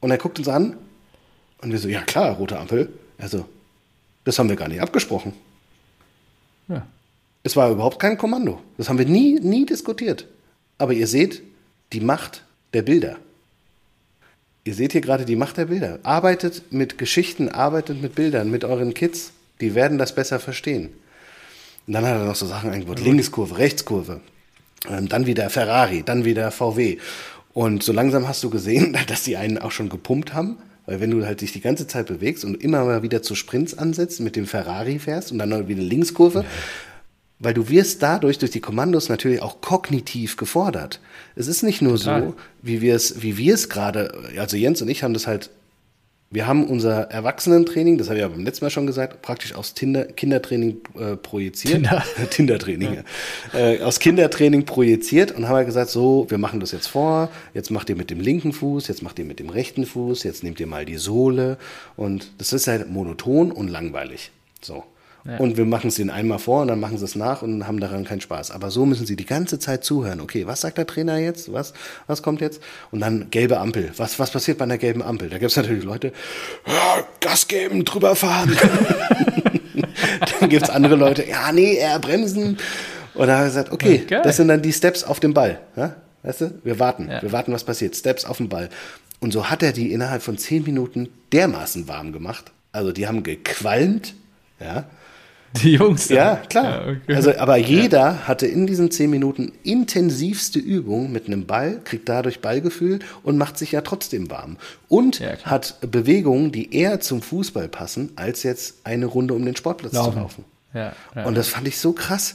Und er guckt uns an und wir so, ja klar, rote Ampel. Also, das haben wir gar nicht abgesprochen. Ja. Es war überhaupt kein Kommando. Das haben wir nie, nie diskutiert. Aber ihr seht die Macht der Bilder. Ihr seht hier gerade die Macht der Bilder. Arbeitet mit Geschichten, arbeitet mit Bildern, mit euren Kids. Die werden das besser verstehen. Und dann hat er noch so Sachen eingebaut. Linkskurve, Rechtskurve. Ähm, dann wieder Ferrari, dann wieder VW. Und so langsam hast du gesehen, (laughs) dass die einen auch schon gepumpt haben. Weil wenn du halt dich die ganze Zeit bewegst und immer mal wieder zu Sprints ansetzt, mit dem Ferrari fährst und dann wieder Linkskurve, weil du wirst dadurch durch die Kommandos natürlich auch kognitiv gefordert. Es ist nicht nur Total. so, wie wir es, wie wir es gerade, also Jens und ich haben das halt, wir haben unser Erwachsenentraining, das habe ich ja beim letzten Mal schon gesagt, praktisch aus Tinder, Kindertraining äh, projiziert. Tinder. (laughs) Tindertraining, ja. äh, aus Kindertraining projiziert und haben halt gesagt, so, wir machen das jetzt vor, jetzt macht ihr mit dem linken Fuß, jetzt macht ihr mit dem rechten Fuß, jetzt nehmt ihr mal die Sohle und das ist halt monoton und langweilig. So. Und wir machen es ihnen einmal vor und dann machen sie es nach und haben daran keinen Spaß. Aber so müssen sie die ganze Zeit zuhören. Okay, was sagt der Trainer jetzt? Was, was kommt jetzt? Und dann gelbe Ampel. Was, was passiert bei einer gelben Ampel? Da gibt es natürlich Leute, ja, Gas geben, drüber fahren. (laughs) dann gibt es andere Leute, ja, nee, eher bremsen. Und da haben wir gesagt, okay, okay, das sind dann die Steps auf dem Ball. Ja? Weißt du? Wir warten. Ja. Wir warten, was passiert. Steps auf dem Ball. Und so hat er die innerhalb von zehn Minuten dermaßen warm gemacht. Also die haben gequalmt, ja. (laughs) Die Jungs. Ja, klar. Ja, okay. Also, aber jeder ja. hatte in diesen zehn Minuten intensivste Übung mit einem Ball, kriegt dadurch Ballgefühl und macht sich ja trotzdem warm. Und ja, hat Bewegungen, die eher zum Fußball passen, als jetzt eine Runde um den Sportplatz laufen. zu laufen. Ja, und das fand ich so krass.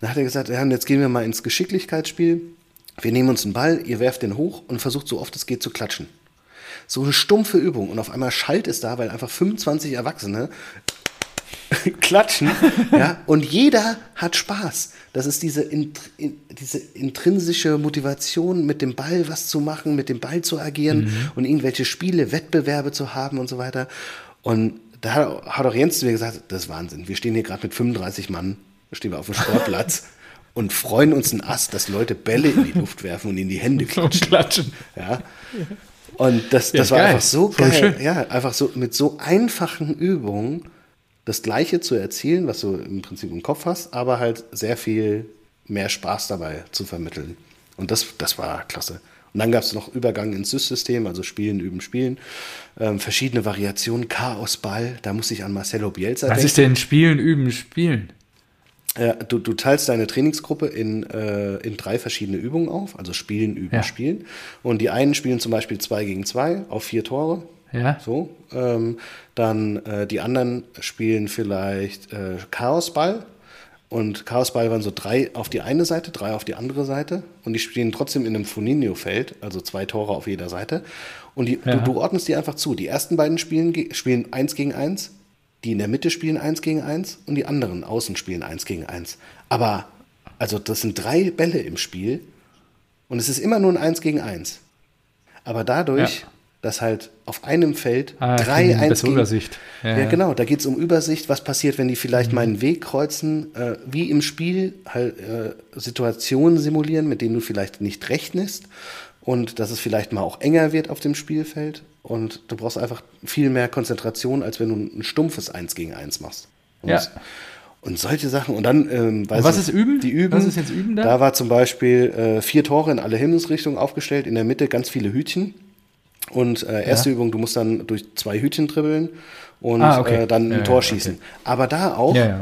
Dann hat er gesagt, ja, jetzt gehen wir mal ins Geschicklichkeitsspiel. Wir nehmen uns einen Ball, ihr werft den hoch und versucht so oft es geht zu klatschen. So eine stumpfe Übung und auf einmal schallt es da, weil einfach 25 Erwachsene (laughs) klatschen. ja, und jeder hat Spaß. Das ist diese, in, in, diese intrinsische Motivation, mit dem Ball was zu machen, mit dem Ball zu agieren mhm. und irgendwelche Spiele, Wettbewerbe zu haben und so weiter. Und da hat auch Jens zu mir gesagt, das ist Wahnsinn. Wir stehen hier gerade mit 35 Mann, stehen wir auf dem Sportplatz (laughs) und freuen uns ein Ast, dass Leute Bälle in die Luft werfen und in die Hände (laughs) klatschen. Und klatschen. Ja. Und das, das ja, war geil. einfach so Voll geil. Schön. Ja, einfach so mit so einfachen Übungen das Gleiche zu erzielen, was du im Prinzip im Kopf hast, aber halt sehr viel mehr Spaß dabei zu vermitteln. Und das, das war klasse. Und dann gab es noch Übergang ins SYS-System, also Spielen, Üben, Spielen. Ähm, verschiedene Variationen, Chaosball, da muss ich an Marcelo Bielsa Was denken. ist denn Spielen, Üben, Spielen? Ja, du, du teilst deine Trainingsgruppe in, äh, in drei verschiedene Übungen auf, also Spielen, Üben, Ja. Spielen. Und die einen spielen zum Beispiel zwei gegen zwei auf vier Tore. Ja. So. Ähm, dann äh, die anderen spielen vielleicht äh, Chaosball. Und Chaosball waren so drei auf die eine Seite, drei auf die andere Seite. Und die spielen trotzdem in einem Funinho-Feld, also zwei Tore auf jeder Seite. Und die, Ja. du, du ordnest die einfach zu. Die ersten beiden spielen, spielen eins gegen eins, die in der Mitte spielen eins gegen eins und die anderen außen spielen eins gegen eins. Aber, also das sind drei Bälle im Spiel und es ist immer nur ein eins gegen eins. Aber dadurch, Ja. Dass halt auf einem Feld Ah, drei gegen, Übersicht. Ja, Ja, genau, da geht es um Übersicht, was passiert, wenn die vielleicht Mhm. meinen Weg kreuzen, äh, wie im Spiel halt äh, Situationen simulieren, mit denen du vielleicht nicht rechnest und dass es vielleicht mal auch enger wird auf dem Spielfeld und du brauchst einfach viel mehr Konzentration, als wenn du ein stumpfes Eins gegen Eins machst. Und, Ja. und solche Sachen und dann ähm, weiß was ich- ist Üben? Die Üben. Was ist jetzt Üben da? Da war zum Beispiel äh, vier Tore in alle Himmelsrichtungen aufgestellt, in der Mitte ganz viele Hütchen. Und äh, erste Übung, du musst dann durch zwei Hütchen dribbeln und Ah, okay. äh, dann ein Ja, Tor ja, schießen. okay. Aber da auch Ja, ja.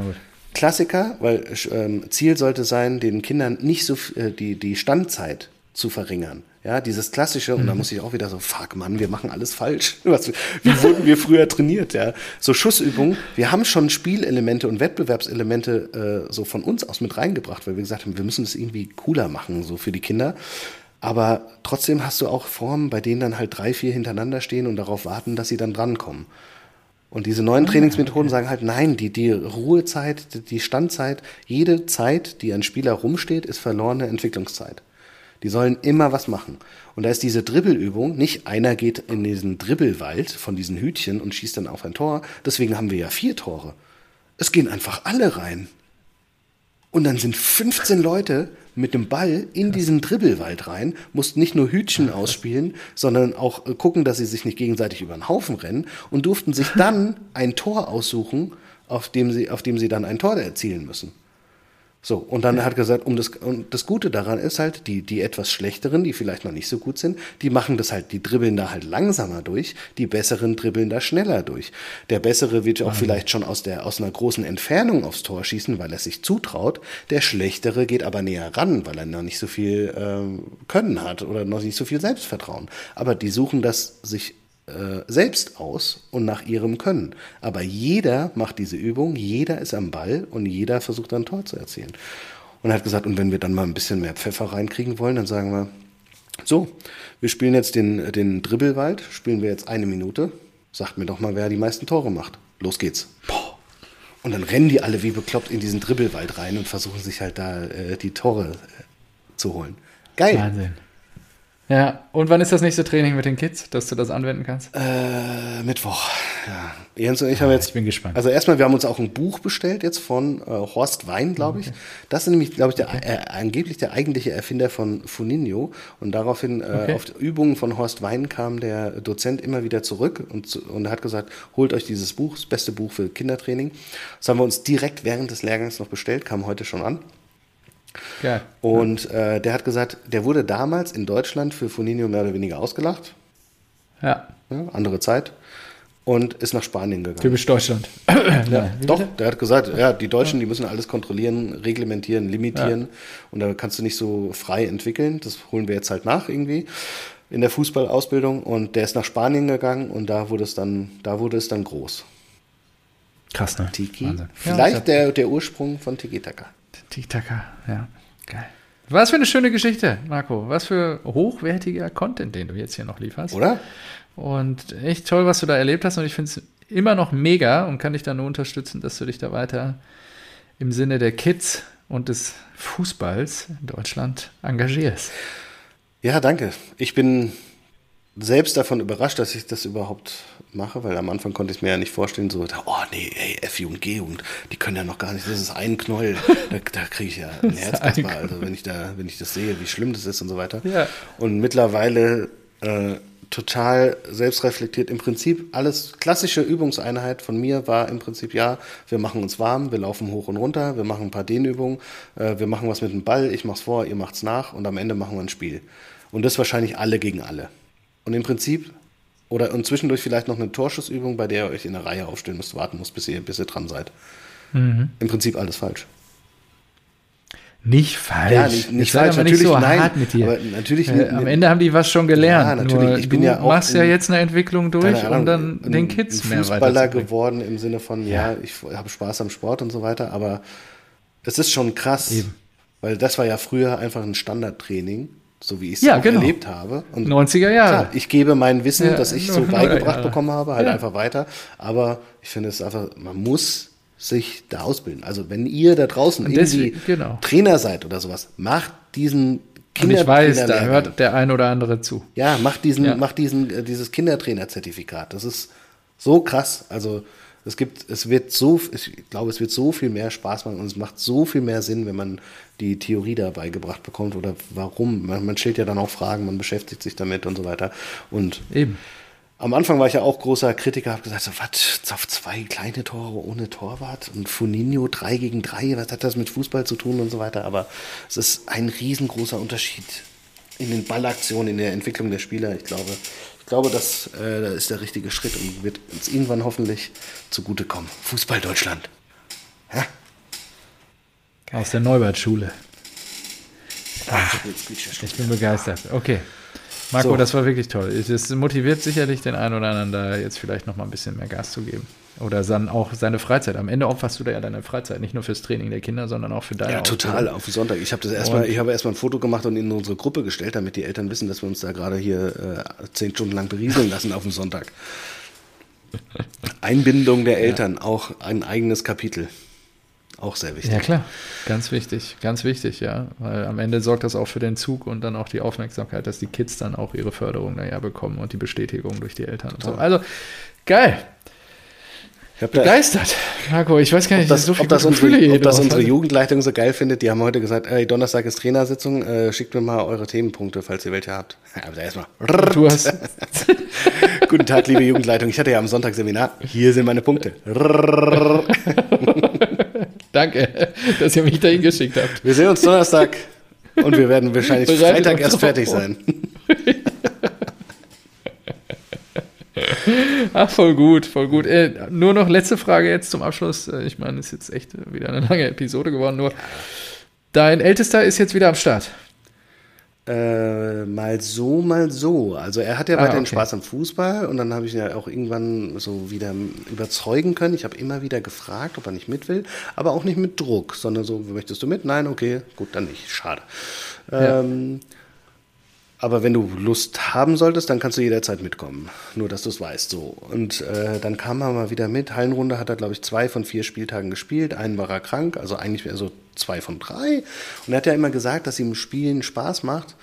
Klassiker, weil ähm, Ziel sollte sein, den Kindern nicht so äh, die, die Standzeit zu verringern. Ja, dieses klassische, und da muss ich auch wieder so, fuck Mann, wir machen alles falsch. (laughs) Was, wie wurden wir früher trainiert, ja? So Schussübungen, wir haben schon Spielelemente und Wettbewerbselemente äh, so von uns aus mit reingebracht, weil wir gesagt haben, wir müssen es irgendwie cooler machen, so für die Kinder. Aber trotzdem hast du auch Formen, bei denen dann halt drei, vier hintereinander stehen und darauf warten, dass sie dann drankommen. Und diese neuen Trainingsmethoden sagen halt, nein, die, die Ruhezeit, die- die Standzeit, jede Zeit, die ein Spieler rumsteht, ist verlorene Entwicklungszeit. Die sollen immer was machen. Und da ist diese Dribbelübung, nicht einer geht in diesen Dribbelwald von diesen Hütchen und schießt dann auf ein Tor. Deswegen haben wir ja vier Tore. Es gehen einfach alle rein. Und dann sind 15 Leute mit dem Ball in diesen Dribbelwald rein, mussten nicht nur Hütchen ausspielen, sondern auch äh, gucken, dass sie sich nicht gegenseitig über den Haufen rennen und durften sich dann (laughs) ein Tor aussuchen, auf dem sie, auf dem sie dann ein Tor erzielen müssen. So, und dann hat er gesagt, um das, und das Gute daran ist halt, die, die etwas schlechteren, die vielleicht noch nicht so gut sind, die machen das halt, die dribbeln da halt langsamer durch, die besseren dribbeln da schneller durch. Der Bessere wird auch vielleicht schon aus, der, aus einer großen Entfernung aufs Tor schießen, weil er sich zutraut. Der Schlechtere geht aber näher ran, weil er noch nicht so viel ähm, Können hat oder noch nicht so viel Selbstvertrauen. Aber die suchen das sich äh, selbst aus und nach ihrem Können. Aber jeder macht diese Übung, jeder ist am Ball und jeder versucht ein Tor zu erzielen. Und er hat gesagt, und wenn wir dann mal ein bisschen mehr Pfeffer reinkriegen wollen, dann sagen wir, so, wir spielen jetzt den, den Dribbelwald, spielen wir jetzt eine Minute. Sagt mir doch mal, wer die meisten Tore macht. Los geht's. Und dann rennen die alle wie bekloppt in diesen Dribbelwald rein und versuchen sich halt da äh, die Tore äh, zu holen. Geil. Wahnsinn. Ja, und wann ist das nächste Training mit den Kids, dass du das anwenden kannst? Äh, Mittwoch. Ja. Jens und ich haben jetzt. ich bin gespannt. Also erstmal, wir haben uns auch ein Buch bestellt jetzt von äh, Horst Wein, glaube ich. Das ist nämlich, glaube ich, der, äh, angeblich der eigentliche Erfinder von Funinho. Und daraufhin äh, Okay. auf die Übungen von Horst Wein kam der Dozent immer wieder zurück und, und hat gesagt, holt euch dieses Buch, das beste Buch für Kindertraining. Das haben wir uns direkt während des Lehrgangs noch bestellt, kam heute schon an. Geil. Und äh, der hat gesagt, der wurde damals in Deutschland für Funinho mehr oder weniger ausgelacht. Ja, Ja, andere Zeit. Und ist nach Spanien gegangen. typisch Deutschland. Ja, (clears throat) doch, der hat gesagt, ja, die Deutschen, die müssen alles kontrollieren, reglementieren, limitieren. Und da kannst du nicht so frei entwickeln. Das holen wir jetzt halt nach irgendwie in der Fußballausbildung. Und der ist nach Spanien gegangen und da wurde es dann, da wurde es dann groß. Krass, ne? Tiki. Wahnsinn. Vielleicht ja, der, der Ursprung von Tiki Taka. Tiki-Taka, ja. Geil. Was für eine schöne Geschichte, Marco. Was für hochwertiger Content, den du jetzt hier noch lieferst. Oder? Und echt toll, was du da erlebt hast. Und ich finde es immer noch mega und kann dich da nur unterstützen, dass du dich da weiter im Sinne der Kids und des Fußballs in Deutschland engagierst. Ja, danke. Ich bin selbst davon überrascht, dass ich das überhaupt mache, weil am Anfang konnte ich mir ja nicht vorstellen, so, oh nee, ey, F-Jugend, G-Jugend, die können ja noch gar nicht, das ist ein Knoll, (laughs) da, da kriege ich ja ein Herzkasper, ein also wenn ich da, wenn ich das sehe, wie schlimm das ist und so weiter. Ja. Und mittlerweile äh, total selbstreflektiert, im Prinzip alles klassische Übungseinheit von mir war im Prinzip, ja, wir machen uns warm, wir laufen hoch und runter, wir machen ein paar Dehnübungen, äh, wir machen was mit dem Ball, ich mach's vor, ihr macht's nach und am Ende machen wir ein Spiel. Und das wahrscheinlich alle gegen alle. Und im Prinzip, oder und zwischendurch vielleicht noch eine Torschussübung, bei der ihr euch in der Reihe aufstellen müsst, warten müsst, bis ihr, bis ihr dran seid. Mhm. Im Prinzip alles falsch. Nicht falsch. Ja, nicht- nicht falsch, aber nicht natürlich, so nein, hart mit dir. aber natürlich- äh, am Ende haben die was schon gelernt. Ja, natürlich. Nur Ich bin du ja auch machst ja in- jetzt eine Entwicklung durch, Ahnung, um dann ein- den Kids ein mehr Fußballer geworden im Sinne von, ja, Ja. ich habe Spaß am Sport und so weiter, aber es ist schon krass, Eben. weil das war ja früher einfach ein Standardtraining, so wie ich es Ja, genau. erlebt habe. Und 90er Jahre. Klar, ich gebe mein Wissen, Ja, das ich so (laughs) beigebracht bekommen habe, halt Ja. einfach weiter. Aber ich finde es einfach, man muss sich da ausbilden. Also wenn ihr da draußen irgendwie genau. Trainer seid oder sowas, macht diesen Und ich weiß, da hört der ein oder andere zu. Ja, mach diesen, Ja. mach diesen, äh, dieses Kindertrainer-Zertifikat. Das ist so krass. Also es gibt, es wird so, ich glaube, es wird so viel mehr Spaß machen und es macht so viel mehr Sinn, wenn man die Theorie dabei gebracht bekommt oder warum. Man, man stellt ja dann auch Fragen, man beschäftigt sich damit und so weiter. Und Eben. am Anfang war ich ja auch großer Kritiker, habe gesagt, so, was, auf zwei kleine Tore ohne Torwart und Funinho drei gegen drei, was hat das mit Fußball zu tun und so weiter. Aber es ist ein riesengroßer Unterschied in den Ballaktionen, in der Entwicklung der Spieler. Ich glaube, ich glaube, das äh, ist der richtige Schritt und wird uns irgendwann hoffentlich zugutekommen. Fußball Deutschland. Ja? Aus der Neubert-Schule. Ich bin begeistert. Okay. Marco, So. das war wirklich toll. Es motiviert sicherlich den einen oder anderen, da jetzt vielleicht noch mal ein bisschen mehr Gas zu geben. Oder dann auch seine Freizeit. Am Ende opferst du da ja deine Freizeit, nicht nur fürs Training der Kinder, sondern auch für deine Ja, total, Ausbildung. auf Sonntag. Ich habe das erstmal, ich habe erstmal ein Foto gemacht und in unsere Gruppe gestellt, damit die Eltern wissen, dass wir uns da gerade hier äh, zehn Stunden lang berieseln lassen auf dem Sonntag. Einbindung der Eltern, auch ein eigenes Kapitel. Auch sehr wichtig. Ja, klar. Ganz wichtig, ganz wichtig, ja. Weil am Ende sorgt das auch für den Zug und dann auch die Aufmerksamkeit, dass die Kids dann auch ihre Förderung da ja bekommen und die Bestätigung durch die Eltern und so. Also, geil. Ich hab da, Begeistert. Marco, ich weiß gar nicht, ob das, so ob das, unsere, ob das unsere. Jugendleitung so geil findet, die haben heute gesagt, ey, Donnerstag ist Trainersitzung, äh, schickt mir mal eure Themenpunkte, falls ihr welche habt. (laughs) Aber erstmal. Du hast, (laughs) Guten Tag, liebe Jugendleitung. Ich hatte ja am Sonntag Seminar. Hier sind meine Punkte. (laughs) danke, dass ihr mich dahin geschickt habt. Wir sehen uns Donnerstag und wir werden wahrscheinlich Freitag erst fertig sein. Ach, (laughs) voll gut, voll gut. Äh, nur noch letzte Frage jetzt zum Abschluss. Äh, Ich meine, es ist jetzt echt wieder eine lange Episode geworden. Nur dein Ältester ist jetzt wieder am Start. Äh, mal so, mal so. Also er hat ja Ah, weiterhin okay. Spaß am Fußball und dann habe ich ihn ja auch irgendwann so wieder überzeugen können. Ich habe immer wieder gefragt, ob er nicht mit will, aber auch nicht mit Druck, sondern so, möchtest du mit? Nein, okay, gut, dann nicht. Schade. Ja. Ähm, aber wenn du Lust haben solltest, dann kannst du jederzeit mitkommen. Nur, dass du es weißt. So. Und äh, dann kam er mal wieder mit. Hallenrunde hat er, glaube ich, zwei von vier Spieltagen gespielt. Einen war er krank, also eigentlich wäre so zwei von drei. Und er hat ja immer gesagt, dass ihm Spielen Spaß macht,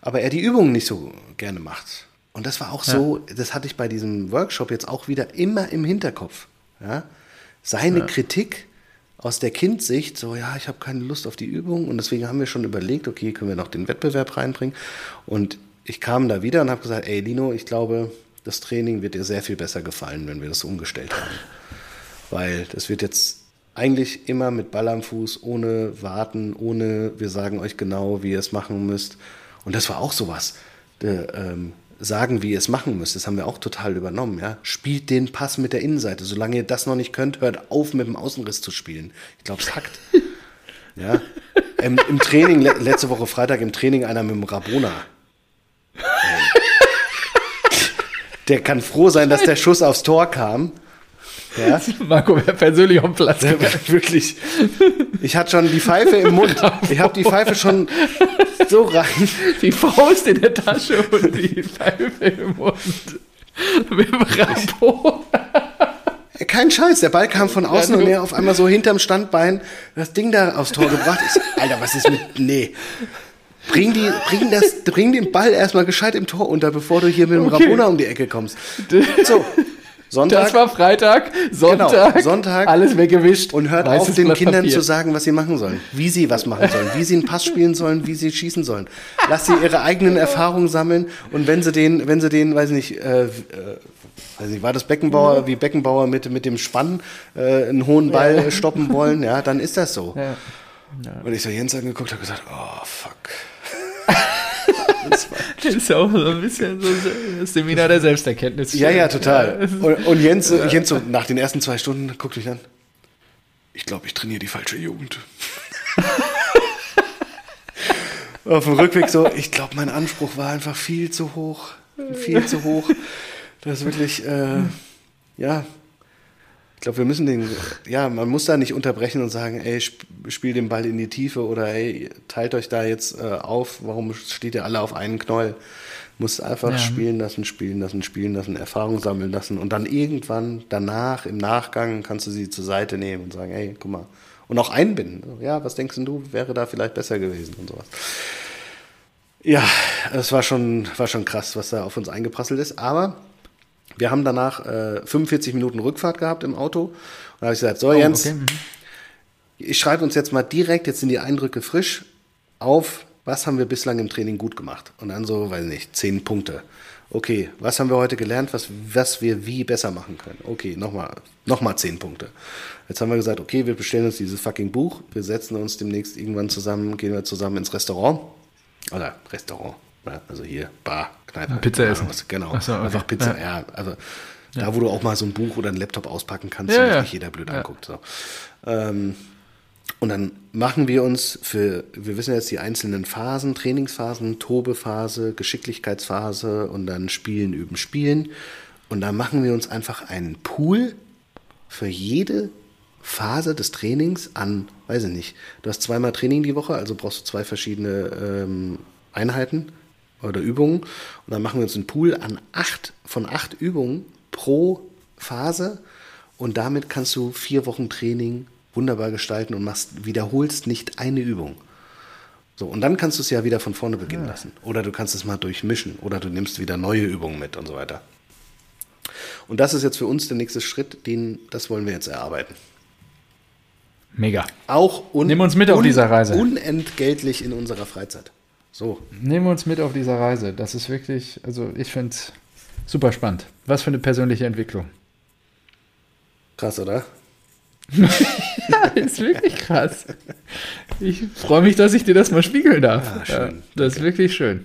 aber er die Übungen nicht so gerne macht. Und das war auch so, das hatte ich bei diesem Workshop jetzt auch wieder immer im Hinterkopf. Ja? Seine Kritik aus der Kindsicht, so ja, ich habe keine Lust auf die Übung und deswegen haben wir schon überlegt, okay, können wir noch den Wettbewerb reinbringen. Und ich kam da wieder und habe gesagt, ey Lino, ich glaube, das Training wird dir sehr viel besser gefallen, wenn wir das umgestellt haben. Weil das wird jetzt eigentlich immer mit Ball am Fuß, ohne warten, ohne wir sagen euch genau, wie ihr es machen müsst. Und das war auch sowas. Äh, ähm, sagen, wie ihr es machen müsst. Das haben wir auch total übernommen. Ja? Spielt den Pass mit der Innenseite. Solange ihr das noch nicht könnt, hört auf, mit dem Außenriss zu spielen. Ich glaube, es hackt. (laughs) ja? Im, Im Training, le letzte Woche Freitag, im Training einer mit dem Rabona. Der kann froh sein, dass der Schuss aufs Tor kam. Ja? Marco wäre persönlich am Platz. Der wirklich. Ich hatte schon die Pfeife im Mund. (laughs) Ich habe die Pfeife schon so rein. (laughs) Die Faust in der Tasche und die Pfeife im Mund. Mit dem Rambo. Kein Scheiß, der Ball kam von außen und er auf einmal so hinterm Standbein das Ding da aufs Tor gebracht. So, Alter, was ist mit. Nee. Bring, die, bring, das, bring den Ball erstmal gescheit im Tor unter, bevor du hier mit dem Okay. Rabona um die Ecke kommst. (laughs) So, Sonntag. Das war Freitag, Sonntag, Genau, Sonntag. alles weggewischt. Und hört auf, den Blatt Kindern Papier. zu sagen, was sie machen sollen, wie sie was machen sollen, wie sie einen Pass spielen sollen, wie sie schießen sollen. Lass sie ihre eigenen (laughs) Erfahrungen sammeln und wenn sie den, wenn sie den, weiß nicht, äh, äh, weiß nicht, war das Beckenbauer, wie Beckenbauer mit, mit dem Spann äh, einen hohen Ball stoppen wollen, ja, dann ist das so. Ja. Und ich so Jens angeguckt habe gesagt, oh fuck. Das, (laughs) das ist auch so ein bisschen so das Seminar der Selbsterkenntnis. Ja, ja, total. Und, und Jens, Jens so nach den ersten zwei Stunden guckt mich an. Ich glaube, ich trainiere die falsche Jugend. (laughs) Auf dem Rückweg so, ich glaube, mein Anspruch war einfach viel zu hoch. Viel zu hoch. Das ist wirklich, äh, ja, ich glaube, wir müssen den, ja, man muss da nicht unterbrechen und sagen, ey, spiel den Ball in die Tiefe oder ey, teilt euch da jetzt äh, auf, warum steht ihr alle auf einen Knoll? Muss einfach ja. spielen lassen, spielen lassen, spielen lassen, Erfahrung sammeln lassen und dann irgendwann danach, im Nachgang, kannst du sie zur Seite nehmen und sagen, ey, guck mal. Und auch einbinden. Ja, was denkst du, wäre da vielleicht besser gewesen und sowas. Ja, es war schon, war schon krass, was da auf uns eingeprasselt ist, aber wir haben danach äh, 45 Minuten Rückfahrt gehabt im Auto. Und da habe ich gesagt, so oh, Jens, okay. Ich schreibe uns jetzt mal direkt, jetzt sind die Eindrücke frisch, auf, was haben wir bislang im Training gut gemacht? Und dann so, weiß nicht, zehn Punkte. Okay, was haben wir heute gelernt, was, was wir wie besser machen können? Okay, nochmal noch mal zehn Punkte. Jetzt haben wir gesagt, okay, wir bestellen uns dieses fucking Buch, wir setzen uns demnächst irgendwann zusammen, gehen wir zusammen ins Restaurant. Oder Restaurant, also hier, Bar, Kneipe. Pizza essen. Genau, so, okay. einfach Pizza. Ja, ja also ja. da, wo du auch mal so ein Buch oder einen Laptop auspacken kannst ja, und ja. nicht jeder blöd anguckt. So. Ähm, und dann machen wir uns für, wir wissen jetzt die einzelnen Phasen, Trainingsphasen, Tobephase, Geschicklichkeitsphase und dann Spielen, Üben, Spielen. Und dann machen wir uns einfach einen Pool für jede Phase des Trainings an, weiß ich nicht, du hast zweimal Training die Woche, also brauchst du zwei verschiedene ähm, Einheiten oder Übungen. Und dann machen wir uns einen Pool an acht, von acht Übungen pro Phase. Und damit kannst du vier Wochen Training wunderbar gestalten und machst, wiederholst nicht eine Übung. So, und dann kannst du es ja wieder von vorne beginnen ja. lassen. Oder du kannst es mal durchmischen. Oder du nimmst wieder neue Übungen mit und so weiter. Und das ist jetzt für uns der nächste Schritt, den, das wollen wir jetzt erarbeiten. Mega. Auch un, Nimm uns mit auf dieser Reise. unentgeltlich in unserer Freizeit. So. Nehmen wir uns mit auf dieser Reise. Das ist wirklich, also ich finde es super spannend. Was für eine persönliche Entwicklung. Krass, oder? Ja, (laughs) ist wirklich krass. Ich freue mich, dass ich dir das mal spiegeln darf. Ja, schön. Ja, das ist wirklich schön.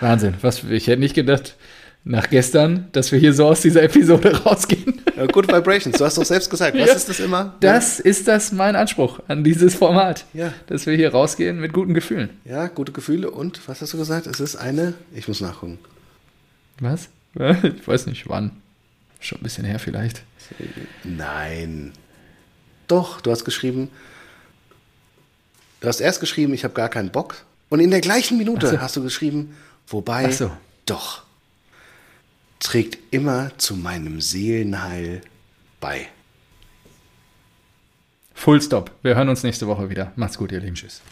Wahnsinn. Was, ich hätte nicht gedacht, nach gestern, dass wir hier so aus dieser Episode rausgehen. Ja, Good Vibrations, du hast doch selbst gesagt. Was ja, ist das immer? Das ist das mein Anspruch an dieses Format. Ja. Dass wir hier rausgehen mit guten Gefühlen. Ja, gute Gefühle und, was hast du gesagt? Es ist eine, ich muss nachgucken. Was? (laughs) Ich weiß nicht, wann. Schon ein bisschen her vielleicht. Nein. Doch, du hast geschrieben, du hast erst geschrieben, ich habe gar keinen Bock. Und in der gleichen Minute so. hast du geschrieben, wobei, so. doch trägt immer zu meinem Seelenheil bei. Full Stop. Wir hören uns nächste Woche wieder. Macht's gut, ihr Lieben. Tschüss.